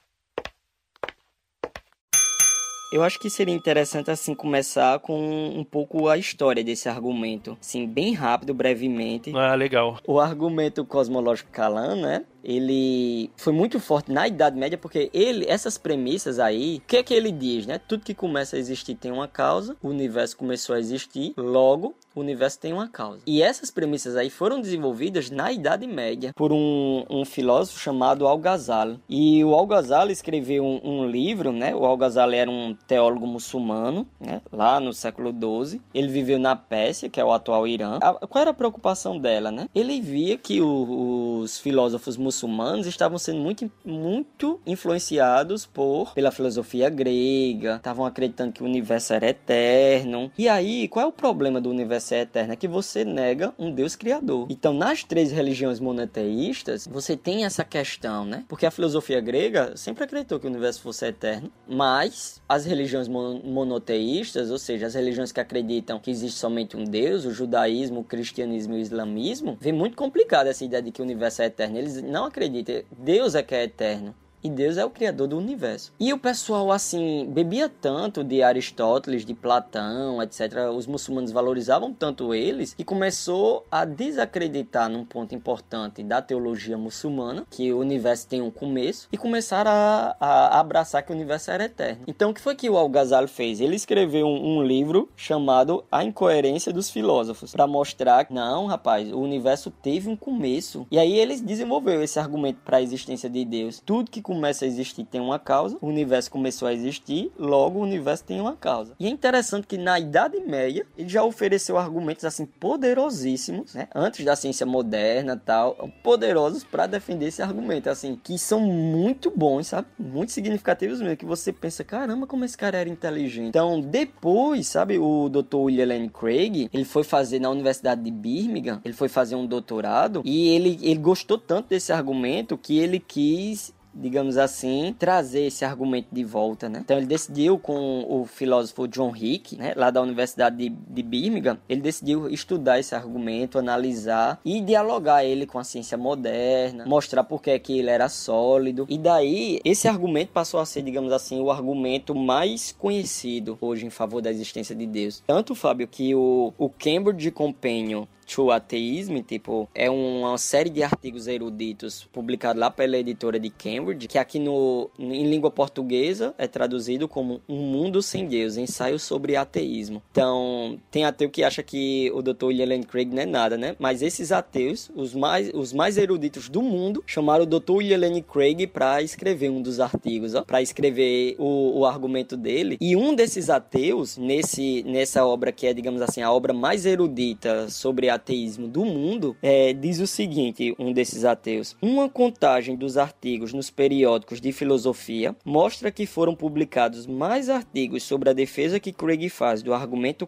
S2: Eu acho que seria interessante assim começar com um pouco a história desse argumento, assim, bem rápido, brevemente.
S1: Ah, legal.
S2: O argumento cosmológico Kalan, né? Ele foi muito forte na Idade Média porque ele, essas premissas aí, o que é que ele diz, né? Tudo que começa a existir tem uma causa, o universo começou a existir, logo o universo tem uma causa. E essas premissas aí foram desenvolvidas na Idade Média por um, um filósofo chamado Al-Ghazali. E o Al-Ghazali escreveu um, um, livro, né? O Al-Ghazali era um teólogo muçulmano, né? Lá no século XII. Ele viveu na Pérsia, que é o atual Irã. A, qual era a preocupação dela, né? Ele via que o, os filósofos muçulmanos muçulmanos estavam sendo muito, muito influenciados por pela filosofia grega, estavam acreditando que o universo era eterno. E aí, qual é o problema do universo ser eterno? É que você nega um Deus criador. Então, nas três religiões monoteístas, você tem essa questão, né? Porque a filosofia grega sempre acreditou que o universo fosse eterno, mas as religiões monoteístas, ou seja, as religiões que acreditam que existe somente um Deus, o judaísmo, o cristianismo e o islamismo, vê muito complicado essa ideia de que o universo é eterno. Eles não não acredita. Deus é que é eterno e Deus é o criador do universo. E o pessoal, assim, bebia tanto de Aristóteles, de Platão, etc. Os muçulmanos valorizavam tanto eles que começou a desacreditar num ponto importante da teologia muçulmana, que o universo tem um começo, e começaram a, a abraçar que o universo era eterno. Então, o que foi que o Al-Ghazali fez? Ele escreveu um, um livro chamado A Incoerência dos Filósofos, para mostrar que, não, rapaz, o universo teve um começo. E aí ele desenvolveu esse argumento para a existência de Deus. Tudo que começa a existir tem uma causa, o universo começou a existir, logo o universo tem uma causa. E é interessante que na Idade Média ele já ofereceu argumentos assim poderosíssimos, né? Antes da ciência moderna, tal, poderosos para defender esse argumento, assim, que são muito bons, sabe? Muito significativos mesmo, que você pensa, caramba, como esse cara era inteligente. Então, depois, sabe, o Dr. William Lane Craig, ele foi fazer na Universidade de Birmingham, ele foi fazer um doutorado e ele, ele gostou tanto desse argumento que ele quis digamos assim, trazer esse argumento de volta, né? Então ele decidiu com o filósofo John Hick, né, lá da Universidade de, de Birmingham, ele decidiu estudar esse argumento, analisar e dialogar ele com a ciência moderna, mostrar por que, é que ele era sólido. E daí esse argumento passou a ser, digamos assim, o argumento mais conhecido hoje em favor da existência de Deus. Tanto, Fábio, que o, o Cambridge Companion to Atheism, tipo, é uma série de artigos eruditos publicados lá pela editora de Cambridge, que aqui no, em língua portuguesa é traduzido como Um Mundo Sem Deus, ensaio sobre ateísmo. Então, tem ateu que acha que o Dr. William Craig não é nada, né? Mas esses ateus, os mais, os mais eruditos do mundo, chamaram o Dr. William Craig para escrever um dos artigos, para escrever o, o argumento dele. E um desses ateus, nesse, nessa obra que é, digamos assim, a obra mais erudita sobre ateísmo do mundo, é, diz o seguinte: um desses ateus. Uma contagem dos artigos nos periódicos de filosofia mostra que foram publicados mais artigos sobre a defesa que Craig faz do argumento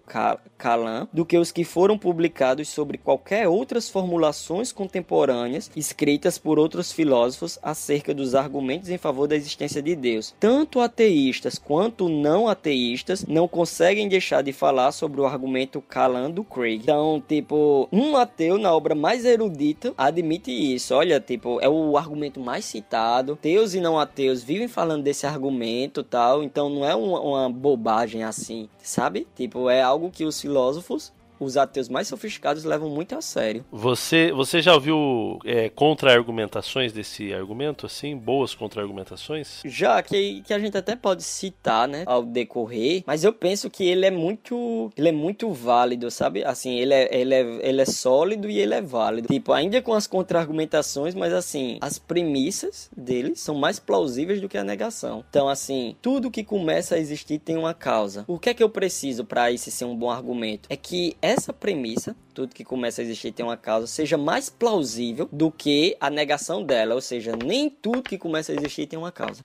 S2: Kalam do que os que foram publicados sobre qualquer outras formulações contemporâneas escritas por outros filósofos acerca dos argumentos em favor da existência de Deus. Tanto ateístas quanto não ateístas não conseguem deixar de falar sobre o argumento Kalam do Craig. Então, tipo, um ateu na obra mais erudita admite isso. Olha, tipo, é o argumento mais citado. Ateus e não ateus vivem falando desse argumento tal. Então não é uma, uma bobagem assim, sabe? Tipo, é algo que os filósofos os ateus mais sofisticados levam muito a sério.
S1: Você, você já ouviu é, contra-argumentações desse argumento, assim? Boas contra-argumentações?
S2: Já, que, que a gente até pode citar, né, ao decorrer, mas eu penso que ele é muito, ele é muito válido, sabe? Assim, ele é, ele é, ele é sólido e ele é válido. Tipo, ainda com as contra-argumentações, mas assim, as premissas dele são mais plausíveis do que a negação. Então, assim, tudo que começa a existir tem uma causa. O que é que eu preciso para isso ser um bom argumento? É que essa premissa, tudo que começa a existir tem uma causa, seja mais plausível do que a negação dela, ou seja, nem tudo que começa a existir tem uma causa.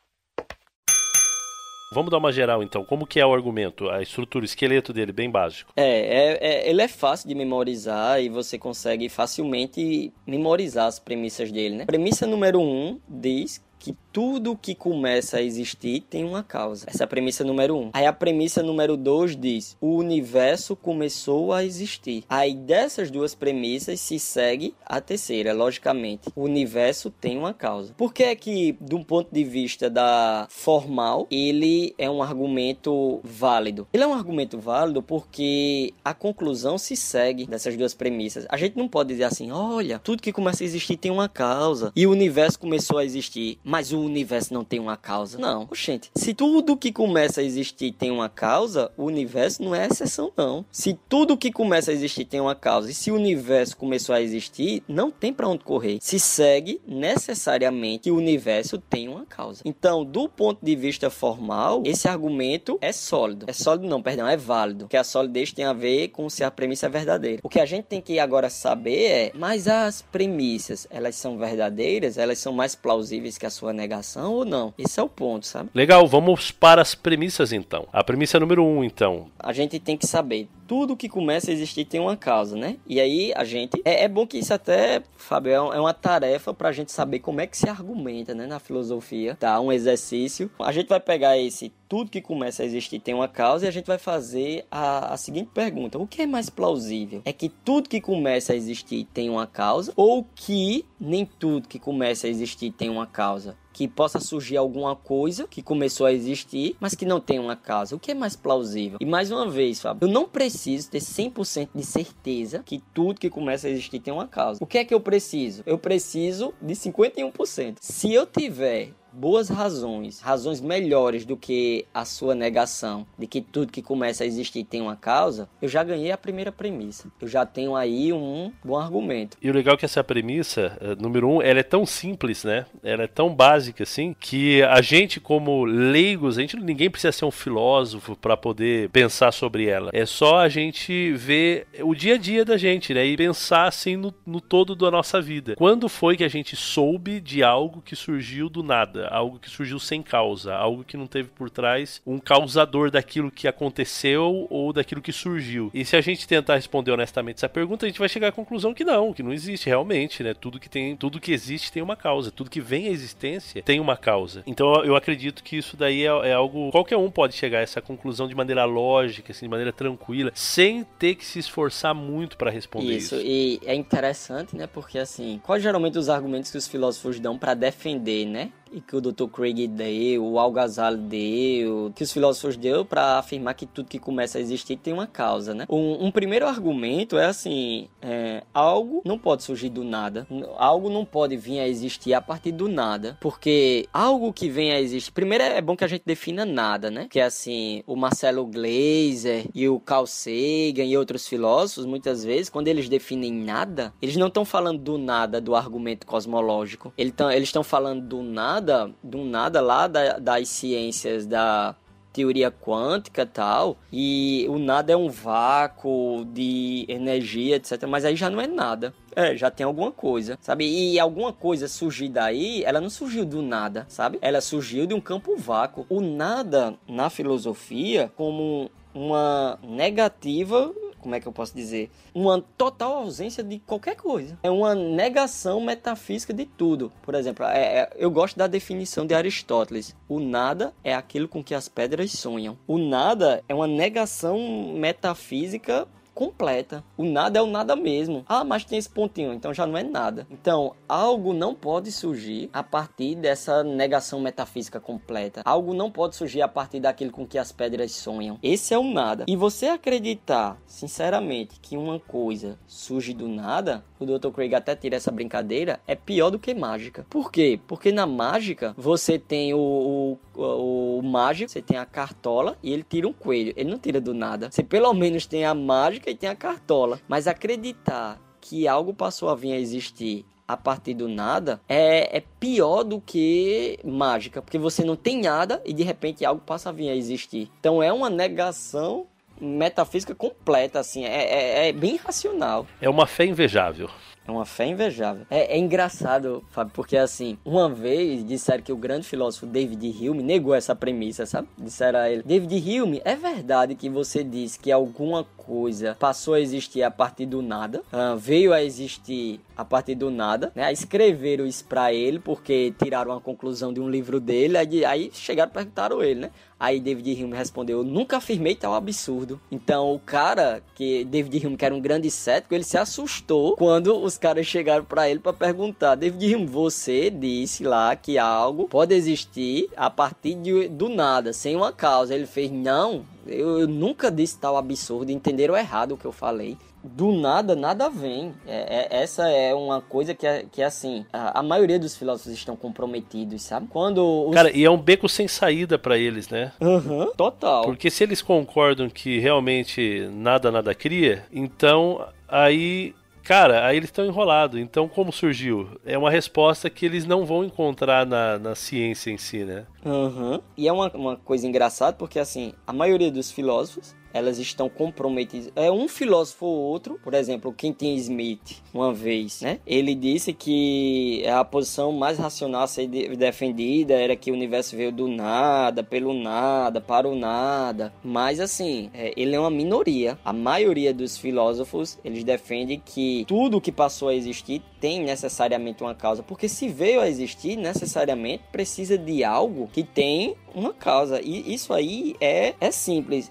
S1: Vamos dar uma geral então. Como que é o argumento, a estrutura, o esqueleto dele, bem básico?
S2: É, é, é, ele é fácil de memorizar e você consegue facilmente memorizar as premissas dele, né? Premissa número um diz que tudo que começa a existir tem uma causa. Essa é a premissa número um. Aí a premissa número dois diz: o universo começou a existir. Aí dessas duas premissas se segue a terceira, logicamente. O universo tem uma causa. Por que é que, de um ponto de vista da formal, ele é um argumento válido? Ele é um argumento válido porque a conclusão se segue dessas duas premissas. A gente não pode dizer assim: olha, tudo que começa a existir tem uma causa e o universo começou a existir mas o universo não tem uma causa. Não, gente, se tudo que começa a existir tem uma causa, o universo não é exceção, não. Se tudo que começa a existir tem uma causa, e se o universo começou a existir, não tem para onde correr. Se segue necessariamente que o universo tem uma causa. Então, do ponto de vista formal, esse argumento é sólido. É sólido, não, perdão, é válido. Que a solidez tem a ver com se a premissa é verdadeira. O que a gente tem que agora saber é, mas as premissas, elas são verdadeiras? Elas são mais plausíveis que as sua negação ou não. Esse é o ponto, sabe?
S1: Legal, vamos para as premissas então. A premissa número um, então.
S2: A gente tem que saber tudo que começa a existir tem uma causa, né? E aí a gente. É, é bom que isso até, Fábio, é, é uma tarefa pra gente saber como é que se argumenta, né? Na filosofia, tá? Um exercício. A gente vai pegar esse tudo que começa a existir tem uma causa e a gente vai fazer a, a seguinte pergunta: o que é mais plausível? É que tudo que começa a existir tem uma causa ou que nem tudo que começa a existir tem uma causa? que possa surgir alguma coisa que começou a existir, mas que não tem uma causa. O que é mais plausível? E mais uma vez, Fábio, eu não preciso ter 100% de certeza que tudo que começa a existir tem uma causa. O que é que eu preciso? Eu preciso de 51%. Se eu tiver boas razões, razões melhores do que a sua negação de que tudo que começa a existir tem uma causa, eu já ganhei a primeira premissa. Eu já tenho aí um bom argumento.
S1: E o legal é que essa premissa, eh, número um, ela é tão simples, né? Ela é tão básica assim que a gente, como leigos, a gente ninguém precisa ser um filósofo para poder pensar sobre ela. É só a gente ver o dia a dia da gente, né? E pensar assim no, no todo da nossa vida. Quando foi que a gente soube de algo que surgiu do nada? Algo que surgiu sem causa, algo que não teve por trás um causador daquilo que aconteceu ou daquilo que surgiu. E se a gente tentar responder honestamente essa pergunta, a gente vai chegar à conclusão que não, que não existe realmente, né? Tudo que tem, tudo que existe tem uma causa, tudo que vem à existência tem uma causa. Então eu acredito que isso daí é, é algo qualquer um pode chegar a essa conclusão de maneira lógica, assim, de maneira tranquila, sem ter que se esforçar muito para responder isso.
S2: Isso, e é interessante, né? Porque assim, quais geralmente os argumentos que os filósofos dão para defender, né? E que o Dr. Craig deu, o Algazal deu, que os filósofos deu para afirmar que tudo que começa a existir tem uma causa, né? Um, um primeiro argumento é assim, é, algo não pode surgir do nada, algo não pode vir a existir a partir do nada, porque algo que vem a existir, primeiro é bom que a gente defina nada, né? Que é assim, o Marcelo Gleiser e o Carl Sagan e outros filósofos, muitas vezes, quando eles definem nada, eles não estão falando do nada do argumento cosmológico, eles estão falando do nada nada, do nada lá da, das ciências da teoria quântica tal, e o nada é um vácuo de energia, etc. Mas aí já não é nada. É, já tem alguma coisa, sabe? E alguma coisa surgir daí, ela não surgiu do nada, sabe? Ela surgiu de um campo vácuo. O nada na filosofia, como uma negativa como é que eu posso dizer? Uma total ausência de qualquer coisa. É uma negação metafísica de tudo. Por exemplo, é, é, eu gosto da definição de Aristóteles. O nada é aquilo com que as pedras sonham. O nada é uma negação metafísica completa. O nada é o nada mesmo. Ah, mas tem esse pontinho, então já não é nada. Então, algo não pode surgir a partir dessa negação metafísica completa. Algo não pode surgir a partir daquilo com que as pedras sonham. Esse é o nada. E você acreditar, sinceramente, que uma coisa surge do nada, o Dr. Craig até tira essa brincadeira, é pior do que mágica. Por quê? Porque na mágica você tem o, o, o, mágico, você tem a cartola e ele tira um coelho. Ele não tira do nada. Você pelo menos tem a mágica e tem a cartola. Mas acreditar que algo passou a vir a existir a partir do nada é, é pior do que mágica, porque você não tem nada e de repente algo passa a vir a existir. Então é uma negação metafísica completa, assim, é, é, é bem racional.
S1: É uma fé invejável.
S2: É uma fé invejável. É, é, engraçado, Fábio, porque assim, uma vez disseram que o grande filósofo David Hume negou essa premissa, sabe? Disseram a ele: David Hume, é verdade que você disse que alguma coisa passou a existir a partir do nada, uh, veio a existir a partir do nada, né? Escreveram isso pra ele porque tiraram a conclusão de um livro dele, aí, aí chegaram e perguntaram ele, né? Aí David Hume respondeu: Eu nunca afirmei tal absurdo. Então o cara, que David Hume, que era um grande cético, ele se assustou quando os caras chegaram para ele para perguntar: David Hume, você disse lá que algo pode existir a partir de, do nada, sem uma causa. Ele fez: Não, eu, eu nunca disse tal absurdo. Entenderam errado o que eu falei do nada, nada vem. É, é, essa é uma coisa que, é, que é assim, a, a, maioria dos filósofos estão comprometidos, sabe? Quando
S1: os... Cara, e é um beco sem saída para eles, né?
S2: Uhum, total.
S1: Porque se eles concordam que realmente nada, nada cria, então aí Cara, aí eles estão enrolados. Então, como surgiu? É uma resposta que eles não vão encontrar na, na ciência em si, né?
S2: Uhum. E é uma, uma coisa engraçada porque, assim, a maioria dos filósofos elas estão comprometidas. É um filósofo ou outro, por exemplo, Quentin Smith, uma vez, né? Ele disse que a posição mais racional a ser defendida era que o universo veio do nada, pelo nada, para o nada. Mas assim, é, ele é uma minoria. A maioria dos filósofos, eles defendem que tudo que passou a existir tem necessariamente uma causa, porque se veio a existir, necessariamente precisa de algo que tem uma causa. E isso aí é, é simples.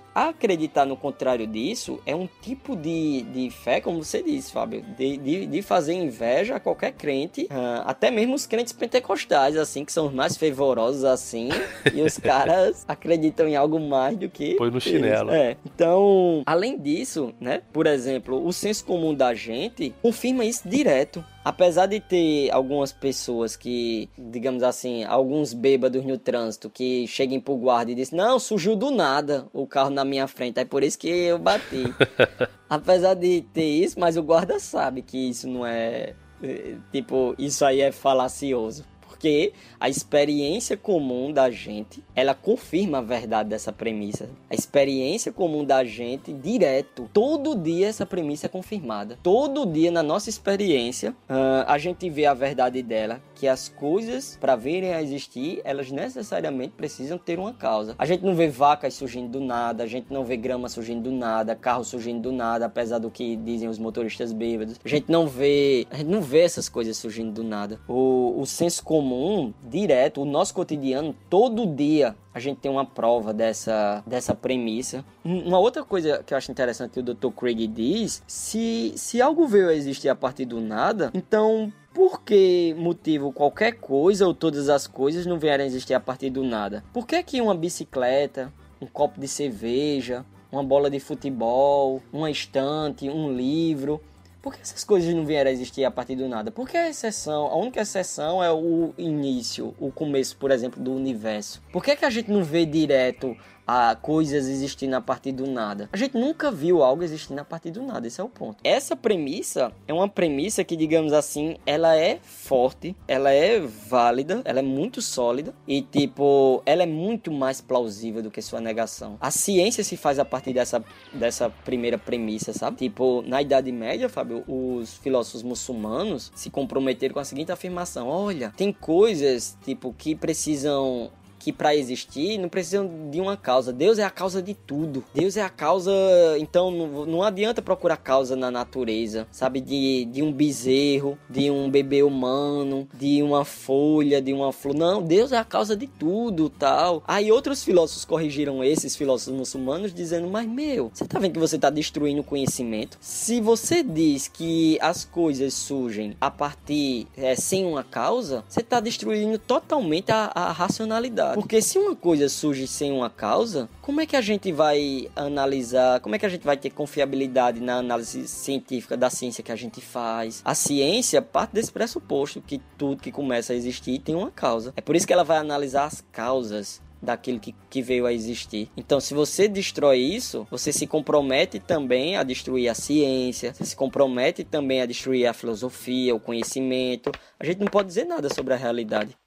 S2: Acreditar no contrário disso é um tipo de, de fé, como você disse, Fábio, de, de, de fazer inveja a qualquer crente, uh, até mesmo os crentes pentecostais, assim, que são os mais fervorosos, assim, e os caras acreditam em algo mais do que.
S1: Põe no chinelo.
S2: É. Então, além disso, né, por exemplo, o senso comum da gente confirma isso direto. Apesar de ter algumas pessoas que, digamos assim, alguns bêbados no trânsito que cheguem pro guarda e dizem: Não, surgiu do nada o carro na minha frente, é por isso que eu bati. Apesar de ter isso, mas o guarda sabe que isso não é. Eh, tipo, isso aí é falacioso porque a experiência comum da gente, ela confirma a verdade dessa premissa. A experiência comum da gente, direto, todo dia essa premissa é confirmada. Todo dia na nossa experiência, uh, a gente vê a verdade dela, que as coisas, para virem a existir, elas necessariamente precisam ter uma causa. A gente não vê vacas surgindo do nada, a gente não vê grama surgindo do nada, carro surgindo do nada, apesar do que dizem os motoristas bêbados. A gente não vê, a gente não vê essas coisas surgindo do nada. O, o senso comum direto, o nosso cotidiano, todo dia a gente tem uma prova dessa, dessa premissa. Uma outra coisa que eu acho interessante que o Dr. Craig diz, se, se algo veio a existir a partir do nada, então por que motivo qualquer coisa ou todas as coisas não vieram a existir a partir do nada? Por que que uma bicicleta, um copo de cerveja, uma bola de futebol, uma estante, um livro, por que essas coisas não vieram a existir a partir do nada? Porque a exceção, a única exceção é o início, o começo, por exemplo, do universo. Por que, que a gente não vê direto a coisas existindo a partir do nada. A gente nunca viu algo existindo a partir do nada, esse é o ponto. Essa premissa é uma premissa que, digamos assim, ela é forte, ela é válida, ela é muito sólida e, tipo, ela é muito mais plausível do que sua negação. A ciência se faz a partir dessa, dessa primeira premissa, sabe? Tipo, na Idade Média, Fábio, os filósofos muçulmanos se comprometeram com a seguinte afirmação: olha, tem coisas, tipo, que precisam que para existir não precisam de uma causa. Deus é a causa de tudo. Deus é a causa. Então não, não adianta procurar causa na natureza, sabe? De, de um bezerro, de um bebê humano, de uma folha, de uma flor. Não, Deus é a causa de tudo, tal. Aí outros filósofos corrigiram esses filósofos muçulmanos dizendo: Mas meu, você tá vendo que você tá destruindo o conhecimento? Se você diz que as coisas surgem a partir é, sem uma causa, você tá destruindo totalmente a, a racionalidade Porque se uma coisa surge sem uma causa, como é que a gente vai analisar, como é que a gente vai ter confiabilidade na análise científica da ciência que a gente faz? A ciência parte desse pressuposto que tudo que começa a existir tem uma causa. É por isso que ela vai analisar as causas daquilo que, que veio a existir. Então, se você destrói isso, você se compromete também a destruir a ciência, você se compromete também a destruir a filosofia, o conhecimento. A gente não pode dizer nada sobre a realidade.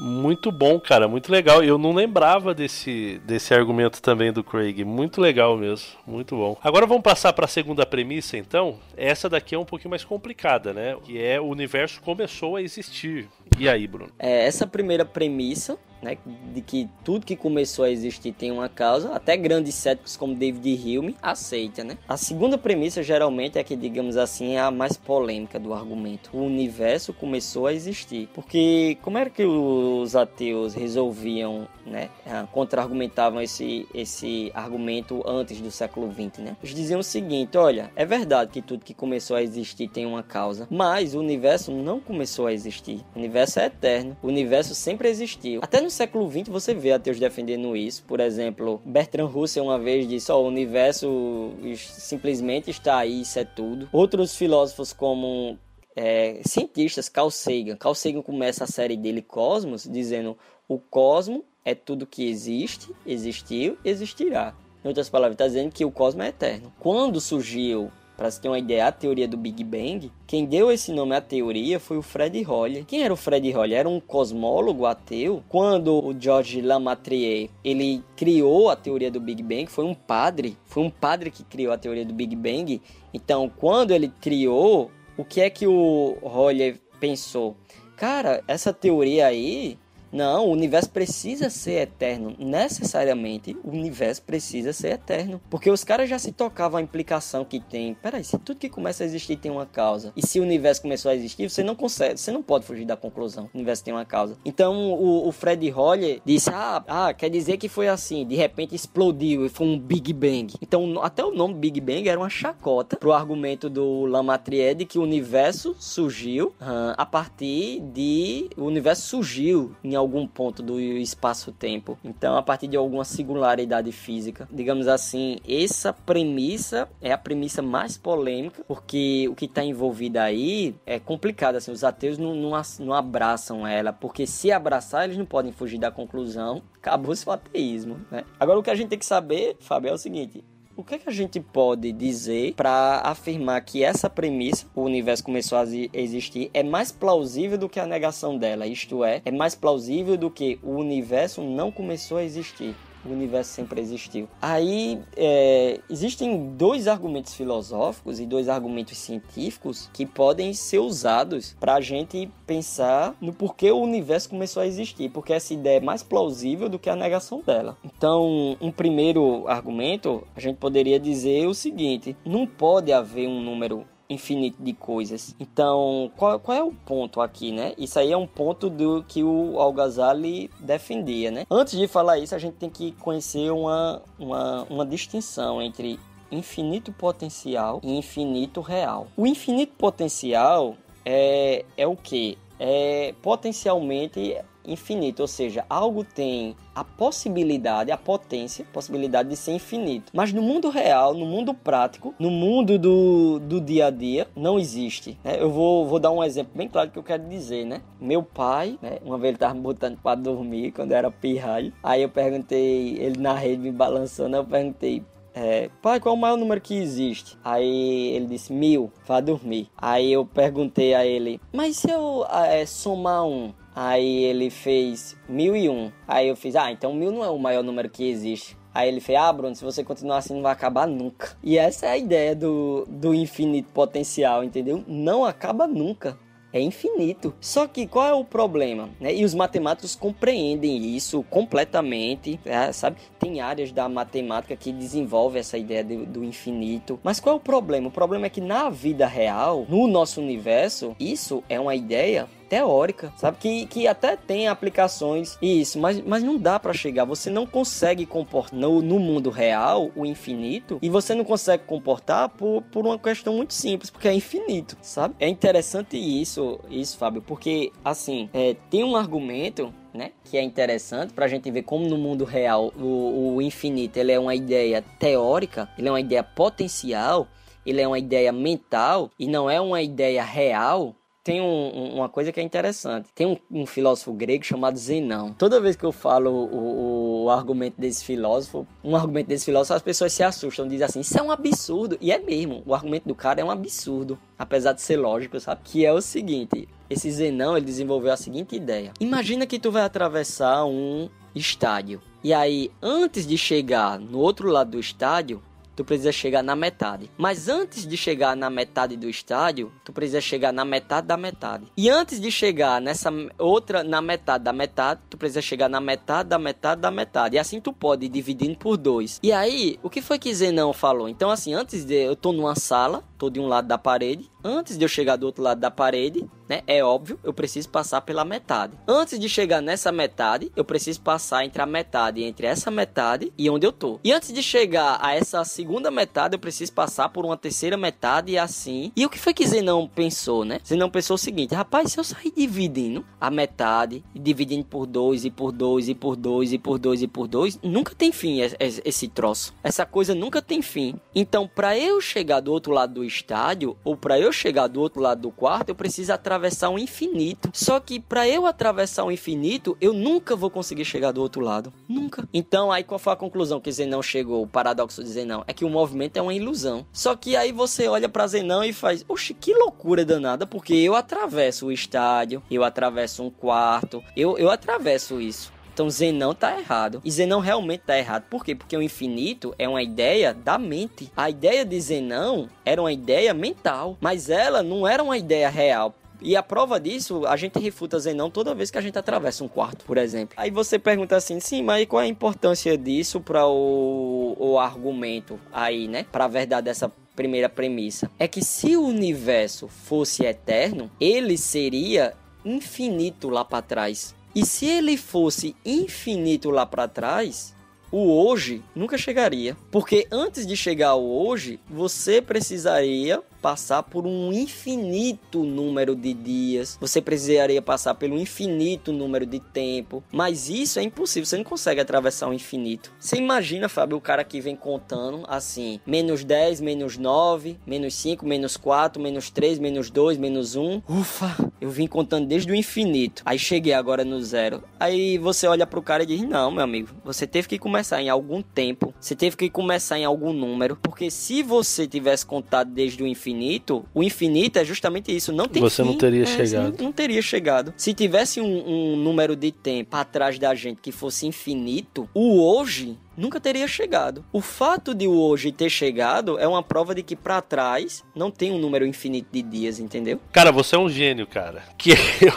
S1: Muito bom, cara, muito legal. Eu não lembrava desse, desse argumento também do Craig. Muito legal mesmo, muito bom. Agora vamos passar para a segunda premissa, então. Essa daqui é um pouquinho mais complicada, né? Que é o universo começou a existir. E aí, Bruno?
S2: É, essa primeira premissa né, de que tudo que começou a existir tem uma causa, até grandes céticos como David Hume aceita, né? A segunda premissa geralmente é que, digamos assim, é a mais polêmica do argumento. O universo começou a existir. Porque como era que os ateus resolviam, né, contra-argumentavam esse, esse argumento antes do século XX, né? Eles diziam o seguinte, olha, é verdade que tudo que começou a existir tem uma causa, mas o universo não começou a existir. O universo é eterno. O universo sempre existiu. Até no no século XX você vê ateus defendendo isso. Por exemplo, Bertrand Russell uma vez disse: oh, o universo simplesmente está aí, isso é tudo. Outros filósofos como é, cientistas, Carl Sagan. Carl Sagan começa a série dele Cosmos dizendo: o cosmo é tudo que existe, existiu, existirá. Em outras palavras, está dizendo que o cosmo é eterno. Quando surgiu para se ter uma ideia, a teoria do Big Bang, quem deu esse nome à teoria foi o Fred Hoyle. Quem era o Fred Hoyle? Era um cosmólogo ateu. Quando o George Lamatrier ele criou a teoria do Big Bang, foi um padre, foi um padre que criou a teoria do Big Bang. Então, quando ele criou, o que é que o Hoyle pensou? Cara, essa teoria aí não, o universo precisa ser eterno. Necessariamente, o universo precisa ser eterno. Porque os caras já se tocavam a implicação que tem. Peraí, se tudo que começa a existir tem uma causa, e se o universo começou a existir, você não consegue, você não pode fugir da conclusão. O universo tem uma causa. Então, o, o Fred Hoyle disse: ah, ah, quer dizer que foi assim, de repente explodiu e foi um Big Bang. Então, até o nome Big Bang era uma chacota pro argumento do Lamatrier de que o universo surgiu uh, a partir de. O universo surgiu em algum ponto do espaço-tempo. Então, a partir de alguma singularidade física, digamos assim, essa premissa é a premissa mais polêmica, porque o que está envolvido aí é complicado. Assim, os ateus não, não, não abraçam ela, porque se abraçar, eles não podem fugir da conclusão. Acabou-se o ateísmo, né? Agora, o que a gente tem que saber, Fábio, é o seguinte: o que, é que a gente pode dizer para afirmar que essa premissa, o universo começou a existir, é mais plausível do que a negação dela? Isto é, é mais plausível do que o universo não começou a existir o universo sempre existiu. Aí é, existem dois argumentos filosóficos e dois argumentos científicos que podem ser usados para a gente pensar no porquê o universo começou a existir, porque essa ideia é mais plausível do que a negação dela. Então, um primeiro argumento, a gente poderia dizer o seguinte: não pode haver um número infinito de coisas. Então, qual, qual é o ponto aqui, né? Isso aí é um ponto do que o Al-Ghazali defendia, né? Antes de falar isso, a gente tem que conhecer uma, uma, uma distinção entre infinito potencial e infinito real. O infinito potencial é, é o que? É potencialmente infinito, ou seja, algo tem a possibilidade, a potência, possibilidade de ser infinito. Mas no mundo real, no mundo prático, no mundo do, do dia a dia, não existe. Né? Eu vou, vou dar um exemplo bem claro que eu quero dizer, né? Meu pai, né? uma vez ele tava me botando para dormir quando eu era pirralho. Aí eu perguntei, ele na rede me balançando, eu perguntei, é, pai, qual é o maior número que existe? Aí ele disse, mil, vá dormir. Aí eu perguntei a ele, mas se eu é, somar um? Aí ele fez mil e um. Aí eu fiz, ah, então mil não é o maior número que existe. Aí ele fez, ah, Bruno, se você continuar assim não vai acabar nunca. E essa é a ideia do, do infinito potencial, entendeu? Não acaba nunca é infinito. Só que qual é o problema? Né? E os matemáticos compreendem isso completamente, é, sabe? Tem áreas da matemática que desenvolvem essa ideia de, do infinito. Mas qual é o problema? O problema é que na vida real, no nosso universo, isso é uma ideia teórica, sabe? Que, que até tem aplicações isso, mas, mas não dá para chegar. Você não consegue comportar no, no mundo real o infinito e você não consegue comportar por, por uma questão muito simples, porque é infinito, sabe? É interessante isso, isso, Fábio, porque assim, é, tem um argumento né? Que é interessante para a gente ver como no mundo real o, o, infinito ele é uma ideia teórica, ele é uma ideia potencial, ele é uma ideia mental e não é uma ideia real tem um, uma coisa que é interessante. Tem um, um, filósofo grego chamado Zenão. Toda vez que eu falo o, o, argumento desse filósofo, um argumento desse filósofo, as pessoas se assustam, dizem assim: Isso é um absurdo. E é mesmo, o argumento do cara é um absurdo, apesar de ser lógico, sabe? Que é o seguinte: esse Zenão ele desenvolveu a seguinte ideia: Imagina que tu vai atravessar um estádio. E aí, antes de chegar no outro lado do estádio, tu precisa chegar na metade. Mas antes de chegar na metade do estádio, tu precisa chegar na metade da metade. E antes de chegar nessa outra na metade da metade, tu precisa chegar na metade da metade da metade. E assim tu pode ir dividindo por dois. E aí, o que foi que Zenão falou? Então assim, antes de eu tô numa sala, tô de um lado da parede, antes de eu chegar do outro lado da parede, né? É óbvio, eu preciso passar pela metade. Antes de chegar nessa metade, eu preciso passar entre a metade, entre essa metade e onde eu tô. E antes de chegar a essa segunda metade, eu preciso passar por uma terceira metade e assim. E o que foi que Zenão pensou, né? Zenão pensou o seguinte: rapaz, se eu sair dividindo a metade, dividindo por dois e por dois e por dois e por dois e por dois, nunca tem fim esse troço. Essa coisa nunca tem fim. Então, para eu chegar do outro lado do estádio ou para eu chegar do outro lado do quarto, eu preciso atravessar um infinito. Só que para eu atravessar um infinito, eu nunca vou conseguir chegar do outro lado. Nunca. Então, aí qual foi a conclusão que Zenão chegou? O paradoxo de Zenão é que o movimento é uma ilusão. Só que aí você olha para Zenão e faz: "Oxe, que loucura danada, porque eu atravesso o estádio, eu atravesso um quarto, eu, eu atravesso isso. Então Zenão tá errado. E Zenão realmente tá errado. Por quê? Porque o infinito é uma ideia da mente. A ideia de Zenão era uma ideia mental, mas ela não era uma ideia real. E a prova disso, a gente refuta Zenão toda vez que a gente atravessa um quarto, por exemplo. Aí você pergunta assim, sim, mas qual é a importância disso para o, o argumento aí, né? Para a verdade dessa primeira premissa? É que se o universo fosse eterno, ele seria infinito lá para trás. E se ele fosse infinito lá para trás, o hoje nunca chegaria. Porque antes de chegar ao hoje, você precisaria passar por um infinito número de dias, você precisaria passar pelo infinito número de tempo, mas isso é impossível, você não consegue atravessar o infinito. Você imagina, Fábio, o cara que vem contando assim, menos 10, menos 9, menos 5, menos 4, menos 3, menos 2, menos 1. Ufa, eu vim contando desde o infinito, aí cheguei agora no zero. Aí você olha pro cara e diz, não, meu amigo, você teve que começar em algum tempo, você teve que começar em algum número, porque se você tivesse contado desde o infinito, infinito, o infinito é justamente isso. Não tem
S1: Você
S2: fim.
S1: não teria
S2: é,
S1: chegado.
S2: Não, não, teria chegado. Se tivesse um, um número de tempo atrás da gente que fosse infinito, o hoje nunca teria chegado. O fato de o hoje ter chegado é uma prova de que para trás não tem um número infinito de dias, entendeu?
S1: Cara, você é um gênio, cara. Que eu,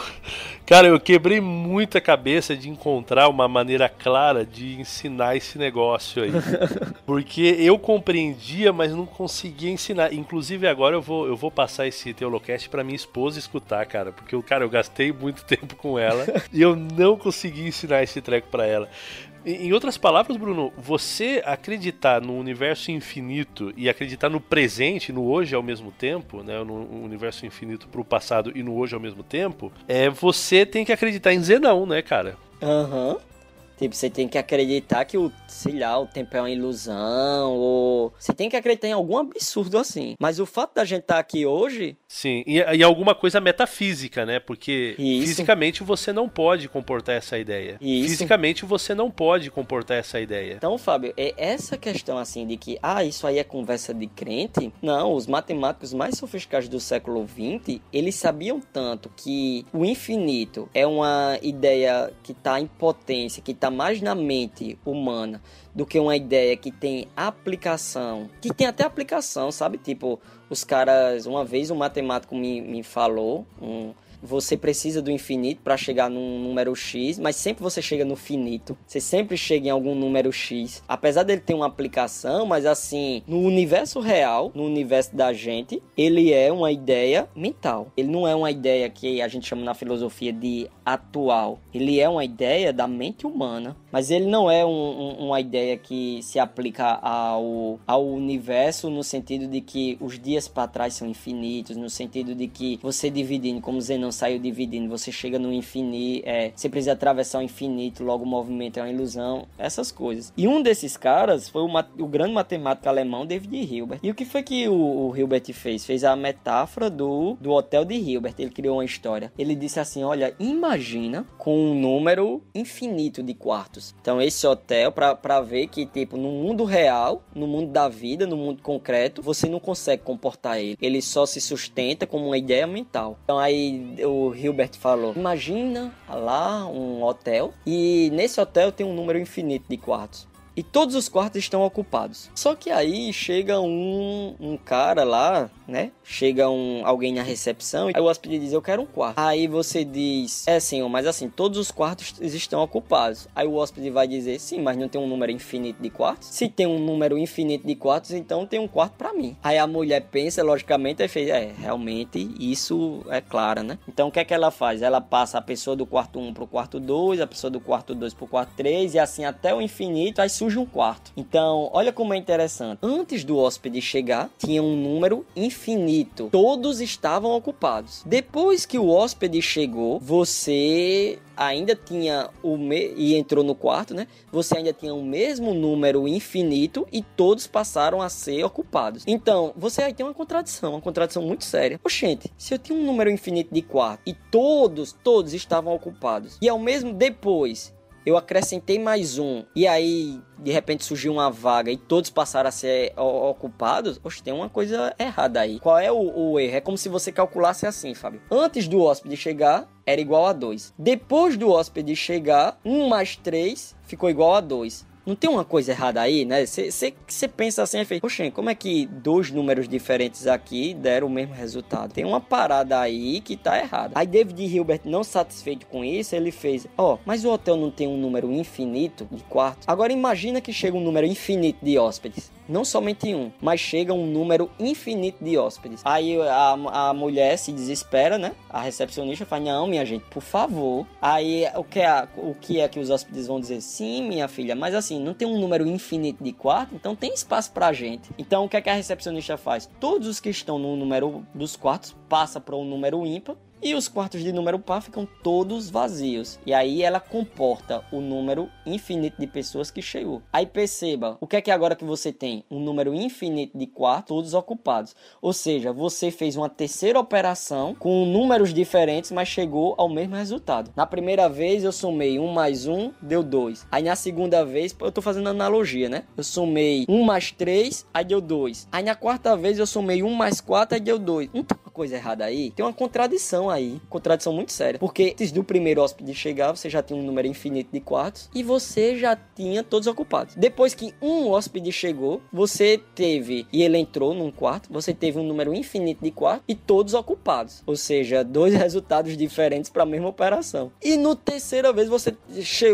S1: cara, eu quebrei muita cabeça de encontrar uma maneira clara de ensinar esse negócio aí. Porque eu compreendia, mas não conseguia ensinar. Inclusive agora eu vou, eu vou passar esse Teolocast para minha esposa escutar, cara, porque cara, eu gastei muito tempo com ela e eu não consegui ensinar esse treco para ela. Em outras palavras, Bruno, você acreditar no universo infinito e acreditar no presente, no hoje ao mesmo tempo, né, no universo infinito pro passado e no hoje ao mesmo tempo, é você tem que acreditar em dizer não, né, cara?
S2: Aham. Uhum. Tipo, você tem que acreditar que o, sei lá, o tempo é uma ilusão, ou. Você tem que acreditar em algum absurdo assim. Mas o fato da gente estar tá aqui hoje.
S1: Sim, e, e, alguma coisa metafísica, né? Porque Isso. fisicamente você não pode comportar essa ideia. Isso. Fisicamente você não pode comportar essa ideia.
S2: Então, Fábio, é essa questão assim de que, ah, isso aí é conversa de crente. Não, os matemáticos mais sofisticados do século XX, eles sabiam tanto que o infinito é uma ideia que está em potência, que está mais na mente humana do que uma ideia que tem aplicação, que tem até aplicação, sabe? Tipo, os caras, uma vez um matemático me, me falou, um, você precisa do infinito para chegar num número x, mas sempre você chega no finito. Você sempre chega em algum número x. Apesar dele ter uma aplicação, mas assim, no universo real, no universo da gente, ele é uma ideia mental. Ele não é uma ideia que a gente chama na filosofia de atual. Ele é uma ideia da mente humana, mas ele não é um, um, uma ideia que se aplica ao, ao universo no sentido de que os dias para trás são infinitos, no sentido de que você dividindo, como Zenon saiu dividindo, você chega no infinito, é, você precisa atravessar o infinito, logo o movimento é uma ilusão, essas coisas. E um desses caras foi o, o grande matemático alemão David Hilbert. E o que foi que o, o Hilbert fez? Fez a metáfora do, do hotel de Hilbert. Ele criou uma história. Ele disse assim: Olha, imagina com um número infinito de quartos. Então, esse hotel, para ver que, tipo, no mundo real, no mundo da vida, no mundo concreto, você não consegue comportar ele. Ele só se sustenta como uma ideia mental. Então, aí o Hilbert falou: Imagina lá um hotel e nesse hotel tem um número infinito de quartos e todos os quartos estão ocupados. Só que aí chega um, um cara lá, né? Chega um alguém na recepção e o hóspede diz: Eu quero um quarto. Aí você diz: É, senhor, mas assim, todos os quartos estão ocupados. Aí o hóspede vai dizer: Sim, mas não tem um número infinito de quartos? Se tem um número infinito de quartos, então tem um quarto para mim. Aí a mulher pensa, logicamente, e fez: É, realmente isso é claro, né? Então o que é que ela faz? Ela passa a pessoa do quarto 1 pro quarto 2, a pessoa do quarto 2 pro quarto 3 e assim até o infinito. Aí surge um quarto. Então, olha como é interessante. Antes do hóspede chegar, tinha um número infinito. Todos estavam ocupados. Depois que o hóspede chegou, você ainda tinha o me... e entrou no quarto, né? Você ainda tinha o mesmo número infinito e todos passaram a ser ocupados. Então, você aí tem uma contradição, uma contradição muito séria. Oxente, se eu tinha um número infinito de quarto e todos, todos estavam ocupados, e ao mesmo depois eu acrescentei mais um, e aí de repente surgiu uma vaga e todos passaram a ser ocupados, oxe, tem uma coisa errada aí. Qual é o, o erro? É como se você calculasse assim, Fábio. Antes do hóspede chegar, era igual a 2. Depois do hóspede chegar, 1 um mais 3 ficou igual a 2. Não tem uma coisa errada aí, né? Você pensa assim, é poxa, como é que dois números diferentes aqui deram o mesmo resultado? Tem uma parada aí que tá errada. Aí David Hilbert, não satisfeito com isso, ele fez, ó, oh, mas o hotel não tem um número infinito de quartos? Agora imagina que chega um número infinito de hóspedes não somente um, mas chega um número infinito de hóspedes. Aí a, a mulher se desespera, né? A recepcionista fala: Não, minha gente, por favor. Aí o que, é, o que é que os hóspedes vão dizer? Sim, minha filha, mas assim, não tem um número infinito de quartos, então tem espaço pra gente. Então o que é que a recepcionista faz? Todos os que estão no número dos quartos passa para um número ímpar e os quartos de número par ficam todos vazios. E aí ela comporta o número infinito de pessoas que chegou. Aí perceba, o que é que agora que você tem? Um número infinito de quartos todos ocupados. Ou seja, você fez uma terceira operação com números diferentes, mas chegou ao mesmo resultado. Na primeira vez eu somei 1 mais 1, deu 2. Aí na segunda vez, eu tô fazendo analogia, né? Eu somei 1 mais 3, aí deu 2. Aí na quarta vez eu somei 1 mais 4, aí deu 2. Não tem uma coisa errada aí? Tem uma contradição aí, contradição muito séria. Porque antes do primeiro hóspede chegar, você já tinha um número infinito de quartos e você já tinha todos ocupados. Depois que um hóspede chegou, você teve, e ele entrou num quarto, você teve um número infinito de quartos e todos ocupados. Ou seja, dois resultados diferentes para a mesma operação. E no terceira vez você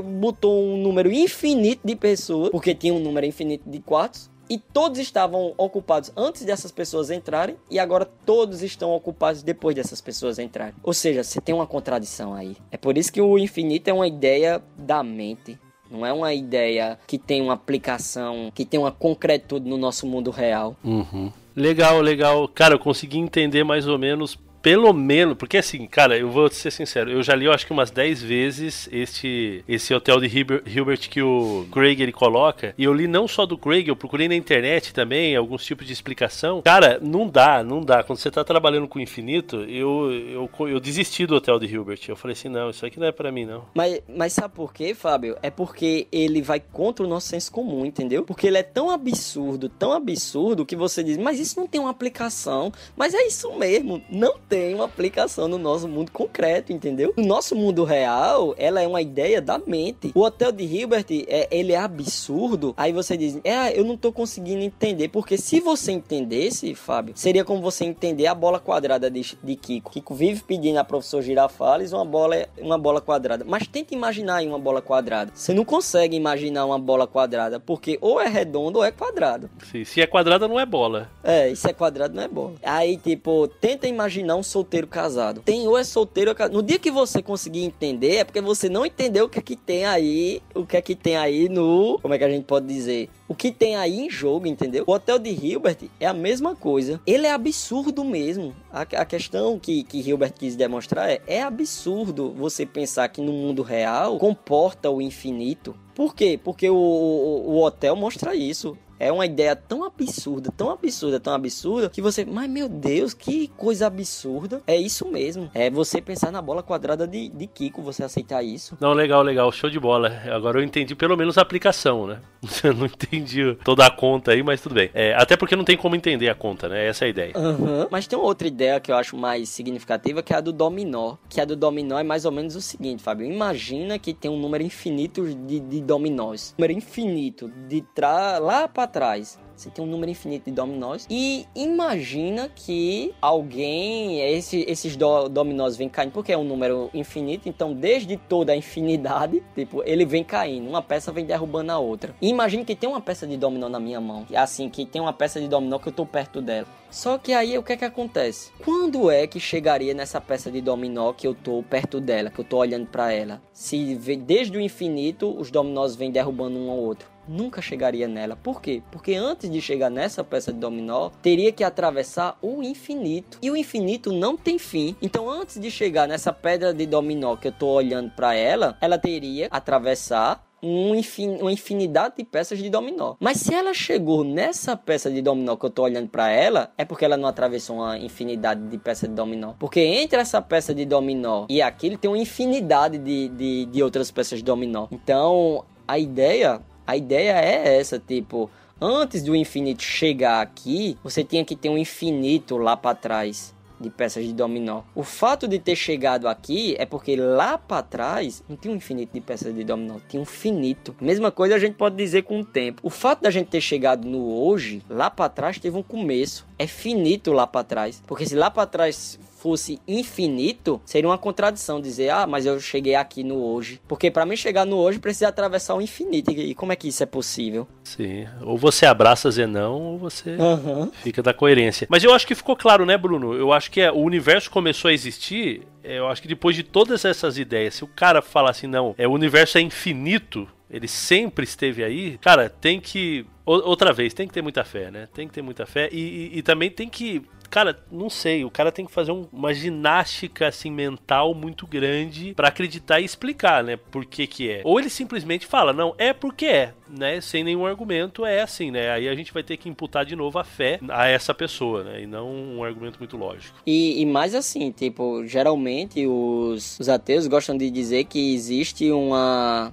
S2: botou um número infinito de pessoas, porque tinha um número infinito de quartos, e todos estavam ocupados antes dessas pessoas entrarem e agora todos estão ocupados depois dessas pessoas entrarem. Ou seja, você tem uma contradição aí. É por isso que o infinito é uma ideia da mente Não é uma ideia que tem uma aplicação, que tem uma concretude no nosso mundo real.
S1: Uhum. Legal, legal. Cara, eu consegui entender mais ou menos pelo menos, porque assim, cara, eu vou ser sincero, eu já li eu acho que umas 10 vezes este esse hotel de Hilbert que o Craig ele coloca, e eu li não só do Craig, eu procurei na internet também alguns tipos de explicação. Cara, não dá, não dá. Quando você tá trabalhando com o infinito, eu, eu, eu desisti do hotel de Hilbert. Eu falei assim, não, isso aqui não é para mim, não.
S2: Mas, mas sabe por quê, Fábio? É porque ele vai contra o nosso senso comum, entendeu? Porque ele é tão absurdo, tão absurdo, que você diz, mas isso não tem uma aplicação. Mas é isso mesmo, não tem uma aplicação no nosso mundo concreto, entendeu? No nosso mundo real, ela é uma ideia da mente. O hotel de Hilbert, é, ele é absurdo. Aí você diz, é, eu não tô conseguindo entender. Porque se você entendesse, Fábio, seria como você entender a bola quadrada de, de Kiko. Kiko vive pedindo a professor Girafales uma bola, uma bola quadrada. Mas tenta imaginar aí uma bola quadrada. Você não consegue imaginar uma bola quadrada, porque ou é redondo ou é quadrado.
S1: Sim, se é quadrada, não é bola.
S2: É, se é quadrado, não é bola. Aí, tipo, tenta imaginar um solteiro casado. Tem ou é solteiro ou é casado. No dia que você conseguir entender, é porque você não entendeu o que é que tem aí, o que é que tem aí no. Como é que a gente pode dizer? O que tem aí em jogo, entendeu? O hotel de Hilbert é a mesma coisa. Ele é absurdo mesmo. A, a questão que, que Hilbert quis demonstrar é: é absurdo você pensar que no mundo real comporta o infinito. Por quê? Porque o, o, o hotel mostra isso é uma ideia tão absurda, tão absurda, tão absurda, que você, mas meu Deus, que coisa absurda. É isso mesmo. É você pensar na bola quadrada de, de Kiko, você aceitar isso.
S1: Não, legal, legal, show de bola. Agora eu entendi pelo menos a aplicação, né? Eu não entendi toda a conta aí, mas tudo bem. É, até porque não tem como entender a conta, né? Essa é a ideia.
S2: Uhum. Mas tem uma outra ideia que eu acho mais significativa, que é a do dominó. Que a do dominó é mais ou menos o seguinte, Fábio. Imagina que tem um número infinito de, de dominós. Um número infinito de trás lá para trás. Você tem um número infinito de dominós. E imagina que alguém, esse, esses do, dominós vêm caindo, porque é um número infinito, então desde toda a infinidade, tipo, ele vem caindo. Uma peça vem derrubando a outra. E imagine que tem uma peça de dominó na minha mão. Assim, que tem uma peça de dominó que eu tô perto dela. Só que aí o que é que acontece? Quando é que chegaria nessa peça de dominó que eu tô perto dela, que eu tô olhando para ela? Se desde o infinito os dominós vêm derrubando um ao outro nunca chegaria nela. Por quê? Porque antes de chegar nessa peça de dominó, teria que atravessar o infinito. E o infinito não tem fim. Então, antes de chegar nessa pedra de dominó que eu tô olhando para ela, ela teria atravessar um infin, uma infinidade de peças de dominó. Mas se ela chegou nessa peça de dominó que eu tô olhando para ela, é porque ela não atravessou uma infinidade de peças de dominó. Porque entre essa peça de dominó e aquilo tem uma infinidade de, de, de outras peças de dominó. Então, a ideia a ideia é essa, tipo, antes do infinito chegar aqui, você tinha que ter um infinito lá para trás de peças de dominó. O fato de ter chegado aqui é porque lá para trás não tinha um infinito de peças de dominó, tinha um finito. Mesma coisa a gente pode dizer com o tempo. O fato da gente ter chegado no hoje, lá para trás teve um começo. É finito lá para trás, porque se lá para trás fosse infinito, seria uma contradição dizer, ah, mas eu cheguei aqui no hoje. Porque para mim chegar no hoje precisa atravessar o infinito. E como é que isso é possível?
S1: Sim. Ou você abraça Zenão, ou você uhum. fica da coerência. Mas eu acho que ficou claro, né, Bruno? Eu acho que é, o universo começou a existir. É, eu acho que depois de todas essas ideias, se o cara falar assim, não, é, o universo é infinito, ele sempre esteve aí, cara, tem que. Outra vez, tem que ter muita fé, né? Tem que ter muita fé e, e, e também tem que Cara, não sei, o cara tem que fazer um, uma ginástica assim mental muito grande para acreditar e explicar, né, por que que é. Ou ele simplesmente fala, não, é porque é, né, sem nenhum argumento, é assim, né? Aí a gente vai ter que imputar de novo a fé a essa pessoa, né, e não um argumento muito lógico.
S2: E, e mais assim, tipo, geralmente os, os ateus gostam de dizer que existe um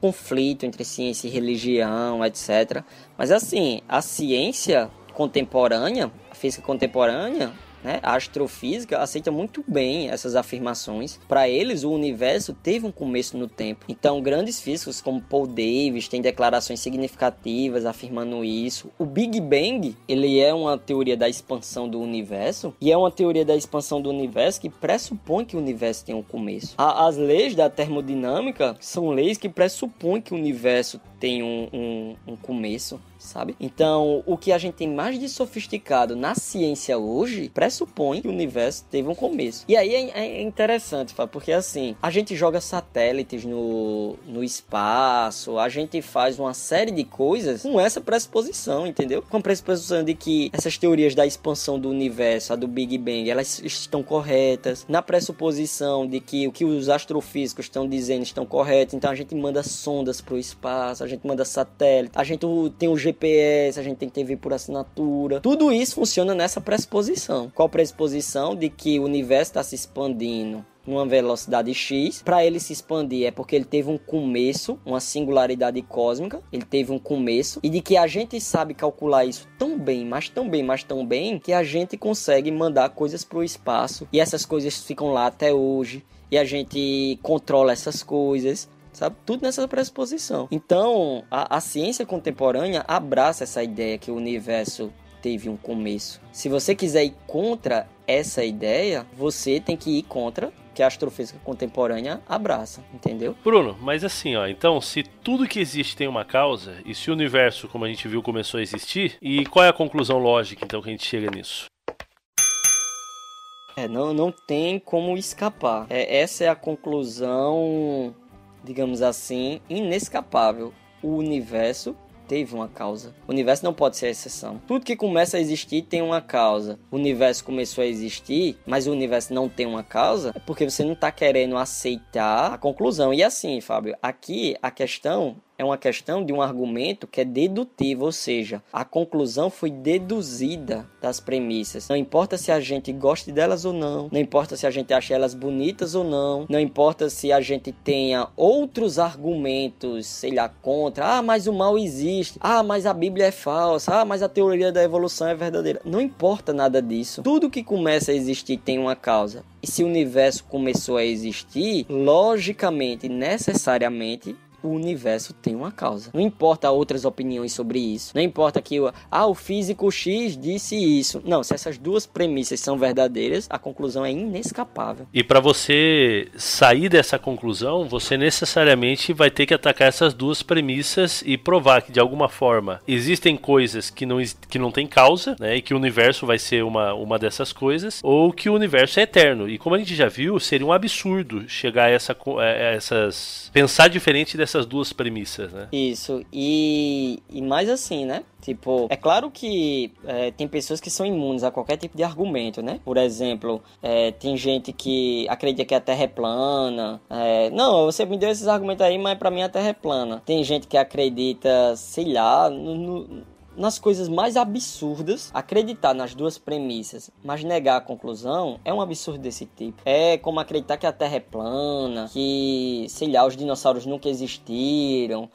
S2: conflito entre ciência e religião, etc. Mas assim, a ciência contemporânea, a física contemporânea, né? A astrofísica aceita muito bem essas afirmações. Para eles, o universo teve um começo no tempo. Então, grandes físicos como Paul Davis têm declarações significativas afirmando isso. O Big Bang, ele é uma teoria da expansão do universo e é uma teoria da expansão do universo que pressupõe que o universo tem um começo. as leis da termodinâmica são leis que pressupõem que o universo tem um, um, um começo, sabe? Então, o que a gente tem mais de sofisticado na ciência hoje pressupõe que o universo teve um começo. E aí é, é interessante, porque assim, a gente joga satélites no, no espaço, a gente faz uma série de coisas com essa pressuposição, entendeu? Com a pressuposição de que essas teorias da expansão do universo, a do Big Bang, elas estão corretas, na pressuposição de que o que os astrofísicos estão dizendo estão corretos, então a gente manda sondas para o espaço, a gente manda satélite, a gente tem o GPS, a gente tem TV por assinatura. Tudo isso funciona nessa pressuposição. Qual pressuposição de que o universo está se expandindo numa velocidade x. Para ele se expandir é porque ele teve um começo, uma singularidade cósmica, ele teve um começo e de que a gente sabe calcular isso tão bem, mas tão bem, mas tão bem que a gente consegue mandar coisas para o espaço e essas coisas ficam lá até hoje e a gente controla essas coisas sabe? Tudo nessa pressuposição. Então, a, a ciência contemporânea abraça essa ideia que o universo teve um começo. Se você quiser ir contra essa ideia, você tem que ir contra que a astrofísica contemporânea abraça, entendeu?
S1: Bruno, mas assim, ó, então, se tudo que existe tem uma causa, e se o universo, como a gente viu, começou a existir, e qual é a conclusão lógica, então, que a gente chega nisso?
S2: É, não, não tem como escapar. É, essa é a conclusão digamos assim, inescapável. O universo teve uma causa. O universo não pode ser a exceção. Tudo que começa a existir tem uma causa. O universo começou a existir, mas o universo não tem uma causa, é porque você não está querendo aceitar a conclusão. E assim, Fábio, aqui a questão é uma questão de um argumento que é dedutivo, ou seja, a conclusão foi deduzida das premissas. Não importa se a gente goste delas ou não, não importa se a gente acha elas bonitas ou não, não importa se a gente tenha outros argumentos, sei lá, contra, ah, mas o mal existe, ah, mas a Bíblia é falsa, ah, mas a teoria da evolução é verdadeira. Não importa nada disso. Tudo que começa a existir tem uma causa. E se o universo começou a existir, logicamente, necessariamente, o universo tem uma causa. Não importa outras opiniões sobre isso. Não importa que ah, o físico X disse isso. Não, se essas duas premissas são verdadeiras, a conclusão é inescapável.
S1: E para você sair dessa conclusão, você necessariamente vai ter que atacar essas duas premissas e provar que de alguma forma existem coisas que não, que não tem causa, né? E que o universo vai ser uma, uma dessas coisas, ou que o universo é eterno. E como a gente já viu, seria um absurdo chegar a, essa, a essas. pensar diferente dessas duas premissas, né?
S2: Isso. E, e mais assim, né? Tipo, é claro que é, tem pessoas que são imunes a qualquer tipo de argumento, né? Por exemplo, é, tem gente que acredita que a Terra é plana. É, não, você me deu esses argumentos aí, mas para mim a Terra é plana. Tem gente que acredita, sei lá, no, no nas coisas mais absurdas, acreditar nas duas premissas, mas negar a conclusão, é um absurdo desse tipo. É como acreditar que a Terra é plana, que, sei lá, os dinossauros nunca existiram,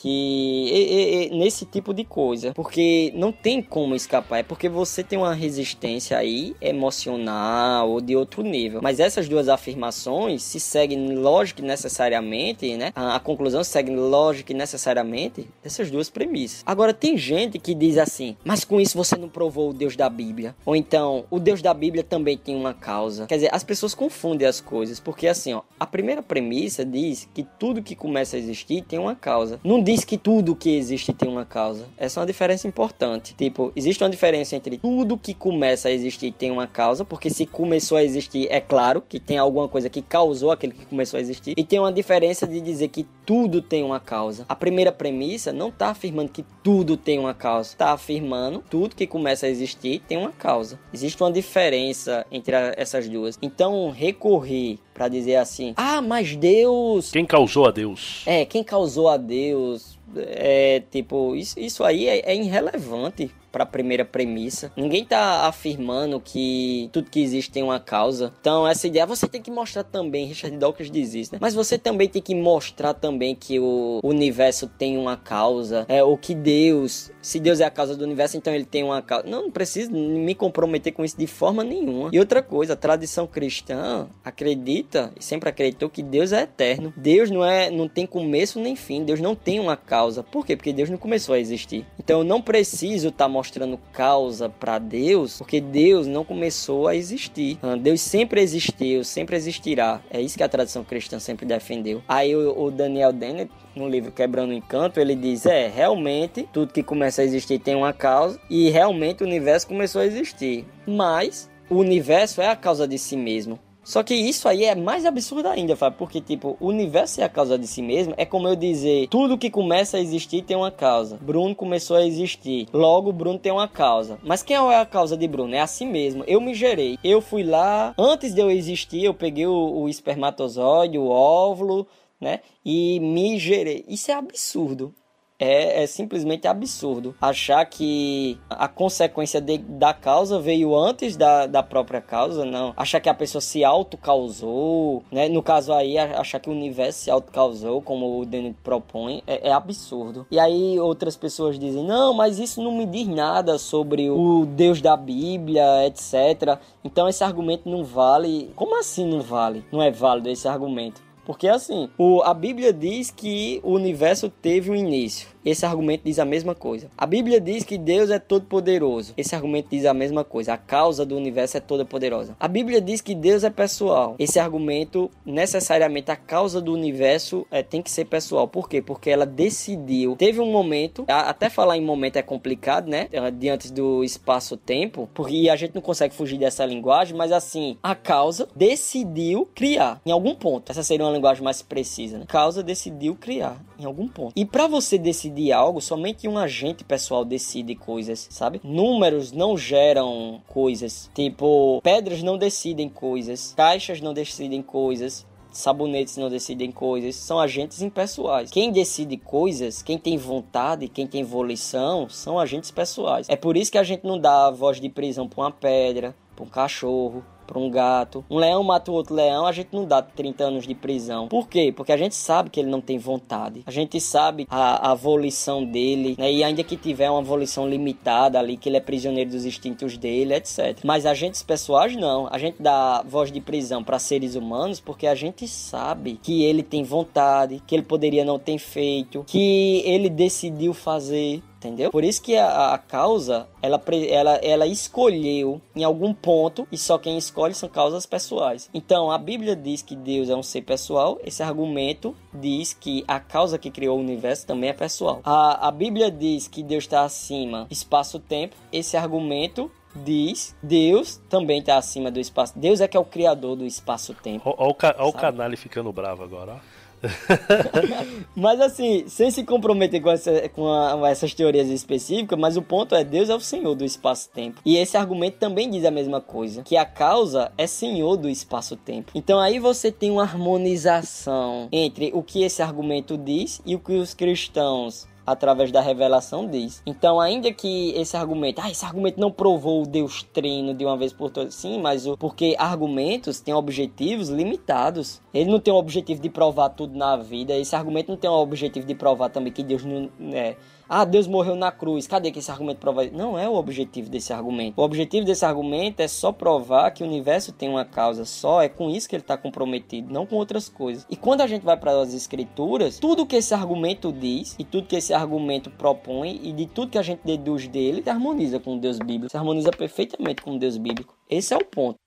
S2: que nesse tipo de coisa, porque não tem como escapar, é porque você tem uma resistência aí emocional ou de outro nível. Mas essas duas afirmações se seguem lógico necessariamente, né? A, a conclusão segue lógico necessariamente dessas duas premissas. Agora tem gente que diz assim: "Mas com isso você não provou o Deus da Bíblia?" Ou então, o Deus da Bíblia também tem uma causa. Quer dizer, as pessoas confundem as coisas, porque assim, ó, a primeira premissa diz que tudo que começa a existir tem uma causa. Não diz que tudo que existe tem uma causa. Essa é uma diferença importante. Tipo, existe uma diferença entre tudo que começa a existir tem uma causa, porque se começou a existir, é claro que tem alguma coisa que causou aquele que começou a existir. E tem uma diferença de dizer que tudo tem uma causa. A primeira premissa não está afirmando que tudo tem uma causa. Está afirmando tudo que começa a existir tem uma causa. Existe uma diferença entre essas duas. Então, recorrer para dizer assim: "Ah, mas Deus,
S1: quem causou a Deus?"
S2: É, quem causou a Deus? É, tipo, isso, isso aí é, é irrelevante para a primeira premissa. Ninguém tá afirmando que tudo que existe tem uma causa. Então, essa ideia você tem que mostrar também, Richard Dawkins diz isso, né? Mas você também tem que mostrar também que o universo tem uma causa, é o que Deus, se Deus é a causa do universo, então ele tem uma causa. Não, não preciso me comprometer com isso de forma nenhuma. E outra coisa, a tradição cristã acredita e sempre acreditou que Deus é eterno. Deus não é, não tem começo nem fim. Deus não tem uma causa. Por quê? Porque Deus não começou a existir. Então, eu não preciso estar tá mostrando mostrando causa para Deus, porque Deus não começou a existir. Ah, Deus sempre existiu, sempre existirá. É isso que a tradição cristã sempre defendeu. Aí o, o Daniel Dennett, no livro Quebrando o Encanto, ele diz: é, realmente, tudo que começa a existir tem uma causa, e realmente o universo começou a existir. Mas o universo é a causa de si mesmo. Só que isso aí é mais absurdo ainda, Fábio, porque, tipo, o universo é a causa de si mesmo. É como eu dizer, tudo que começa a existir tem uma causa. Bruno começou a existir. Logo, Bruno tem uma causa. Mas quem é a causa de Bruno? É a si mesmo. Eu me gerei. Eu fui lá, antes de eu existir, eu peguei o, o espermatozoide, o óvulo, né? E me gerei. Isso é absurdo é, é, simplesmente absurdo. Achar que a consequência de, da causa veio antes da, da própria causa, não. Achar que a pessoa se auto-causou, né? No caso aí, achar que o universo se auto-causou, como o Dennett propõe, é, é, absurdo. E aí outras pessoas dizem, não, mas isso não me diz nada sobre o Deus da Bíblia, etc. Então esse argumento não vale. Como assim não vale? Não é válido esse argumento? Porque assim, o, a Bíblia diz que o universo teve um início. Esse argumento diz a mesma coisa. A Bíblia diz que Deus é todo poderoso. Esse argumento diz a mesma coisa. A causa do universo é toda poderosa. A Bíblia diz que Deus é pessoal. Esse argumento, necessariamente, a causa do universo é, tem que ser pessoal. Por quê? Porque ela decidiu. Teve um momento, até falar em momento é complicado, né? Diante do espaço-tempo, porque a gente não consegue fugir dessa linguagem, mas assim, a causa decidiu criar em algum ponto. Essa seria uma linguagem mais precisa, né? A causa decidiu criar em algum ponto. E para você decidir decidir algo, somente um agente pessoal decide coisas, sabe? Números não geram coisas. Tipo, pedras não decidem coisas, caixas não decidem coisas, sabonetes não decidem coisas, são agentes impessoais. Quem decide coisas, quem tem vontade, quem tem volição, são agentes pessoais. É por isso que a gente não dá voz de prisão para uma pedra, para um cachorro, para um gato. Um leão mata o outro leão, a gente não dá 30 anos de prisão. Por quê? Porque a gente sabe que ele não tem vontade. A gente sabe a, a volição dele, né? E ainda que tiver uma volição limitada ali, que ele é prisioneiro dos instintos dele, etc. Mas agentes pessoais não. A gente dá voz de prisão para seres humanos porque a gente sabe que ele tem vontade, que ele poderia não ter feito, que ele decidiu fazer entendeu? Por isso que a, a, causa, ela, ela, ela escolheu em algum ponto, e só quem escolhe são causas pessoais. Então, a Bíblia diz que Deus é um ser pessoal, esse argumento diz que a causa que criou o universo também é pessoal. A, a Bíblia diz que Deus está acima espaço-tempo, esse argumento diz Deus também está acima do espaço. Deus é que é o criador do espaço-tempo.
S1: Olha o, ca o canal ficando bravo agora, ó.
S2: mas assim, sem se comprometer com, essa, com a, essas teorias específicas, mas o ponto é Deus é o Senhor do espaço-tempo. E esse argumento também diz a mesma coisa, que a causa é Senhor do espaço-tempo. Então aí você tem uma harmonização entre o que esse argumento diz e o que os cristãos através da revelação diz. Então, ainda que esse argumento, ah, esse argumento não provou o Deus Trino de uma vez por todas, sim, mas o, porque argumentos têm objetivos limitados. Ele não tem o objetivo de provar tudo na vida. Esse argumento não tem o objetivo de provar também que Deus não é ah, Deus morreu na cruz. Cadê que esse argumento prova? Não é o objetivo desse argumento. O objetivo desse argumento é só provar que o universo tem uma causa só. É com isso que ele está comprometido, não com outras coisas. E quando a gente vai para as escrituras, tudo que esse argumento diz e tudo que esse argumento propõe e de tudo que a gente deduz dele, se harmoniza com o Deus bíblico. Se harmoniza perfeitamente com o Deus bíblico. Esse é o ponto.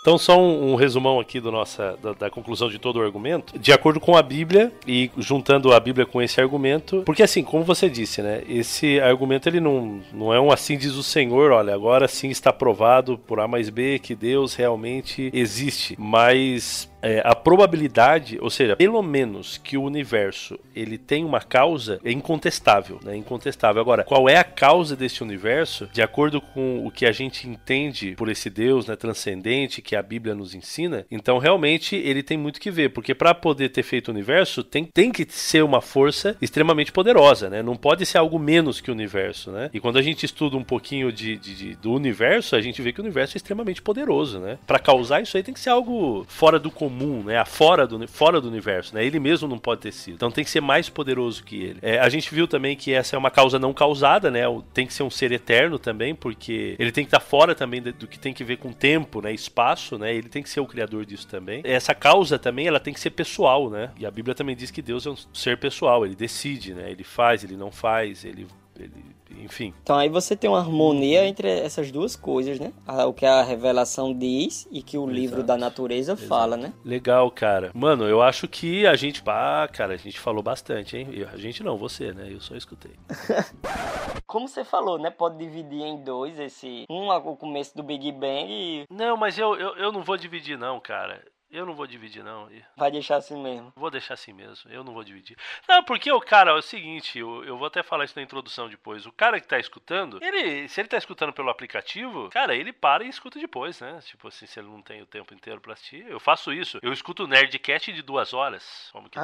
S1: Então, só um, um resumão aqui do nossa, da, da, conclusão de todo o argumento. De acordo com a Bíblia, e juntando a Bíblia com esse argumento, porque assim, como você disse, né? Esse argumento ele não, não é um assim diz o Senhor, olha, agora sim está provado por A mais B que Deus realmente existe. Mas é, a probabilidade, ou seja, pelo menos que o universo ele tem uma causa, é incontestável, né? Incontestável. Agora, qual é a causa desse universo? De acordo com o que a gente entende por esse Deus, né, transcendente que a Bíblia nos ensina, então realmente ele tem muito que ver, porque para poder ter feito o universo tem, tem que ser uma força extremamente poderosa, né? Não pode ser algo menos que o universo, né? E quando a gente estuda um pouquinho de, de, de do universo, a gente vê que o universo é extremamente poderoso, né? Para causar isso aí tem que ser algo fora do comum comum, né? Fora do, fora do universo, né? Ele mesmo não pode ter sido. Então tem que ser mais poderoso que ele. É, a gente viu também que essa é uma causa não causada, né? Tem que ser um ser eterno também, porque ele tem que estar fora também do que tem que ver com tempo, né? Espaço, né? Ele tem que ser o criador disso também. Essa causa também, ela tem que ser pessoal, né? E a Bíblia também diz que Deus é um ser pessoal, ele decide, né? Ele faz, ele não faz, ele, ele enfim.
S2: Então aí você tem uma harmonia entre essas duas coisas, né? O que a revelação diz e que o Exato. livro da natureza Exato. fala, né?
S1: Legal, cara. Mano, eu acho que a gente, pá, cara, a gente falou bastante, hein? A gente não, você, né? Eu só escutei.
S2: Como você falou, né? Pode dividir em dois esse. Um, o começo do Big Bang e.
S1: Não, mas eu, eu, eu não vou dividir, não, cara. Eu não vou dividir, não.
S2: Vai deixar assim mesmo.
S1: Vou deixar assim mesmo. Eu não vou dividir. Não, porque o cara, é o seguinte, eu, eu vou até falar isso na introdução depois. O cara que tá escutando, ele, se ele tá escutando pelo aplicativo, cara, ele para e escuta depois, né? Tipo assim, se ele não tem o tempo inteiro pra assistir. Eu faço isso. Eu escuto o Nerdcast de duas horas. Como que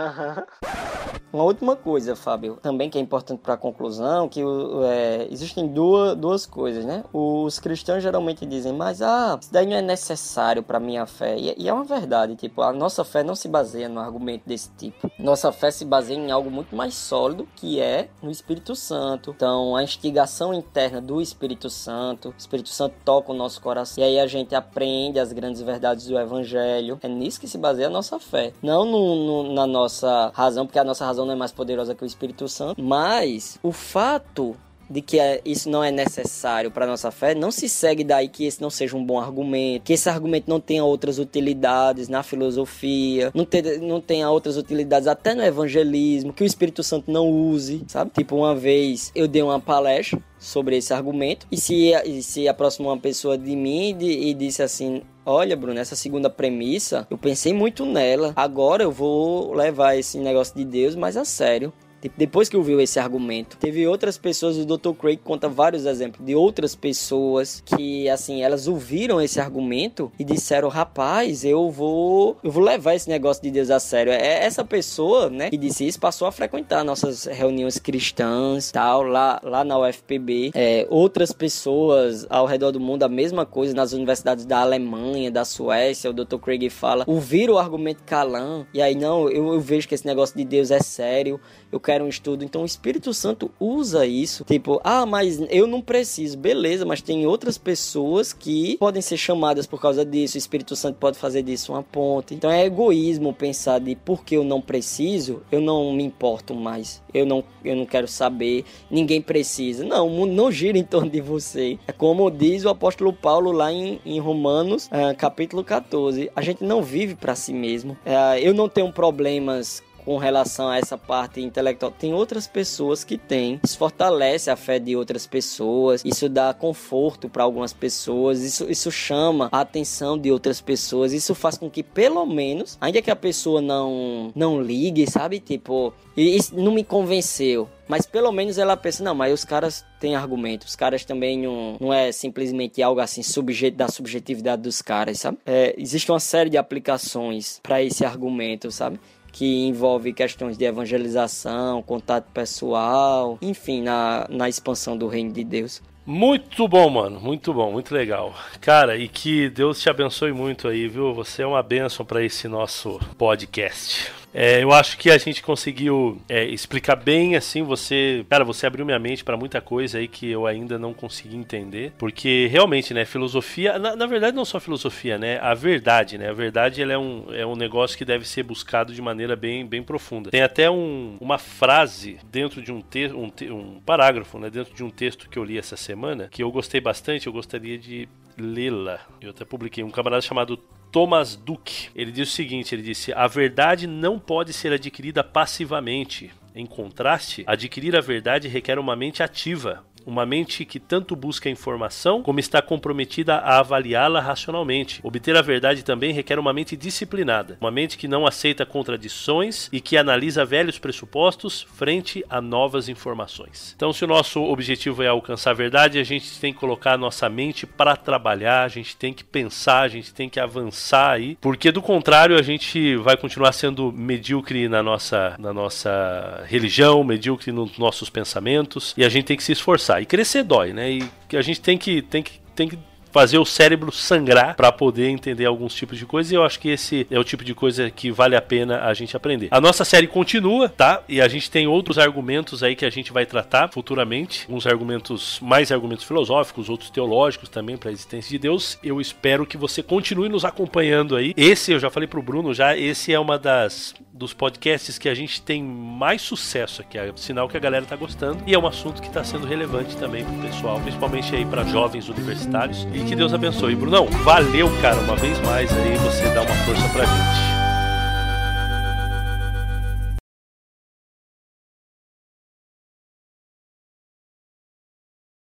S2: Uma última coisa, Fábio, também que é importante pra conclusão, que é, existem duas, duas coisas, né? Os cristãos geralmente dizem, mas ah, isso daí não é necessário pra minha fé. E, e é uma verdade verdade. Tipo, a nossa fé não se baseia no argumento desse tipo. Nossa fé se baseia em algo muito mais sólido, que é no Espírito Santo. Então, a instigação interna do Espírito Santo. O Espírito Santo toca o nosso coração. E aí a gente aprende as grandes verdades do Evangelho. É nisso que se baseia a nossa fé. Não no, no, na nossa razão, porque a nossa razão não é mais poderosa que o Espírito Santo. Mas o fato de que é, isso não é necessário para nossa fé, não se segue daí que esse não seja um bom argumento, que esse argumento não tenha outras utilidades na filosofia, não, ter, não tenha outras utilidades até no evangelismo, que o Espírito Santo não use, sabe? Tipo, uma vez eu dei uma palestra sobre esse argumento e se, e se aproximou uma pessoa de mim e, e disse assim Olha, Bruno, essa segunda premissa, eu pensei muito nela. Agora eu vou levar esse negócio de Deus mais a sério. Tipo, depois que ouviu esse argumento, teve outras pessoas, o Dr. Craig conta vários exemplos de outras pessoas que, assim, elas ouviram esse argumento e disseram, rapaz, eu vou, eu vou levar esse negócio de Deus a sério. É essa pessoa, né, que disse isso, passou a frequentar nossas reuniões cristãs, tal, lá, lá na UFPB. É, outras pessoas ao redor do mundo, a mesma coisa, nas universidades da Alemanha, da Suécia, o Dr. Craig fala, ouviram o argumento Calan, e aí, não, eu, eu vejo que esse negócio de Deus é sério, eu quero um estudo. Então o Espírito Santo usa isso. Tipo, ah, mas eu não preciso. Beleza, mas tem outras pessoas que podem ser chamadas por causa disso. O Espírito Santo pode fazer disso uma ponte. Então é egoísmo pensar de porque eu não preciso, eu não me importo mais. Eu não, eu não quero saber. Ninguém precisa. Não, o mundo não gira em torno de você. É como diz o apóstolo Paulo lá em, em Romanos, uh, capítulo 14. A gente não vive para si mesmo. Uh, eu não tenho problemas com relação a essa parte intelectual. Tem outras pessoas que têm. Isso fortalece a fé de outras pessoas. Isso dá conforto para algumas pessoas. Isso, isso chama a atenção de outras pessoas. Isso faz com que, pelo menos, ainda que a pessoa não, não ligue, sabe? Tipo, isso não me convenceu. Mas pelo menos ela pensa, não, mas os caras têm argumento. Os caras também não, não é simplesmente algo assim subjeto da subjetividade dos caras, sabe? É, existe uma série de aplicações para esse argumento, sabe? Que envolve questões de evangelização, contato pessoal, enfim, na, na expansão do reino de Deus.
S1: Muito bom, mano. Muito bom, muito legal. Cara, e que Deus te abençoe muito aí, viu? Você é uma bênção para esse nosso podcast. É, eu acho que a gente conseguiu é, explicar bem, assim, você... Cara, você abriu minha mente para muita coisa aí que eu ainda não consegui entender. Porque, realmente, né, filosofia... Na, na, verdade, não só filosofia, né? A verdade, né? A verdade, ela é um, é um negócio que deve ser buscado de maneira bem, bem profunda. Tem até um, uma frase dentro de um texto, um, te um parágrafo, né? Dentro de um texto que eu li essa semana, que eu gostei bastante, eu gostaria de lê-la. Eu até publiquei um camarada chamado Thomas Duke. Ele diz o seguinte: ele disse, a verdade não pode ser adquirida passivamente. Em contraste, adquirir a verdade requer uma mente ativa, uma mente que tanto busca informação como está comprometida a avaliá-la racionalmente. Obter a verdade também requer uma mente disciplinada, uma mente que não aceita contradições e que analisa velhos pressupostos frente a novas informações. Então, se o nosso objetivo é alcançar a verdade, a gente tem que colocar a nossa mente para trabalhar, a gente tem que pensar, a gente tem que avançar aí, porque do contrário a gente vai continuar sendo medíocre na nossa, na nossa religião, medíocre nos nossos pensamentos e a gente tem que se esforçar. E crescer dói, né? E a gente tem que, tem que, tem que fazer o cérebro sangrar para poder entender alguns tipos de coisas. E eu acho que esse é o tipo de coisa que vale a pena a gente aprender. A nossa série continua, tá? E a gente tem outros argumentos aí que a gente vai tratar futuramente, uns argumentos mais argumentos filosóficos, outros teológicos também para a existência de Deus. Eu espero que você continue nos acompanhando aí. Esse eu já falei pro Bruno já, esse é uma das dos podcasts que a gente tem mais sucesso aqui, é sinal que a galera tá gostando e é um assunto que está sendo relevante também para o pessoal, principalmente aí para jovens universitários. E que Deus abençoe. Brunão, valeu, cara, uma vez mais aí você dá uma força pra gente.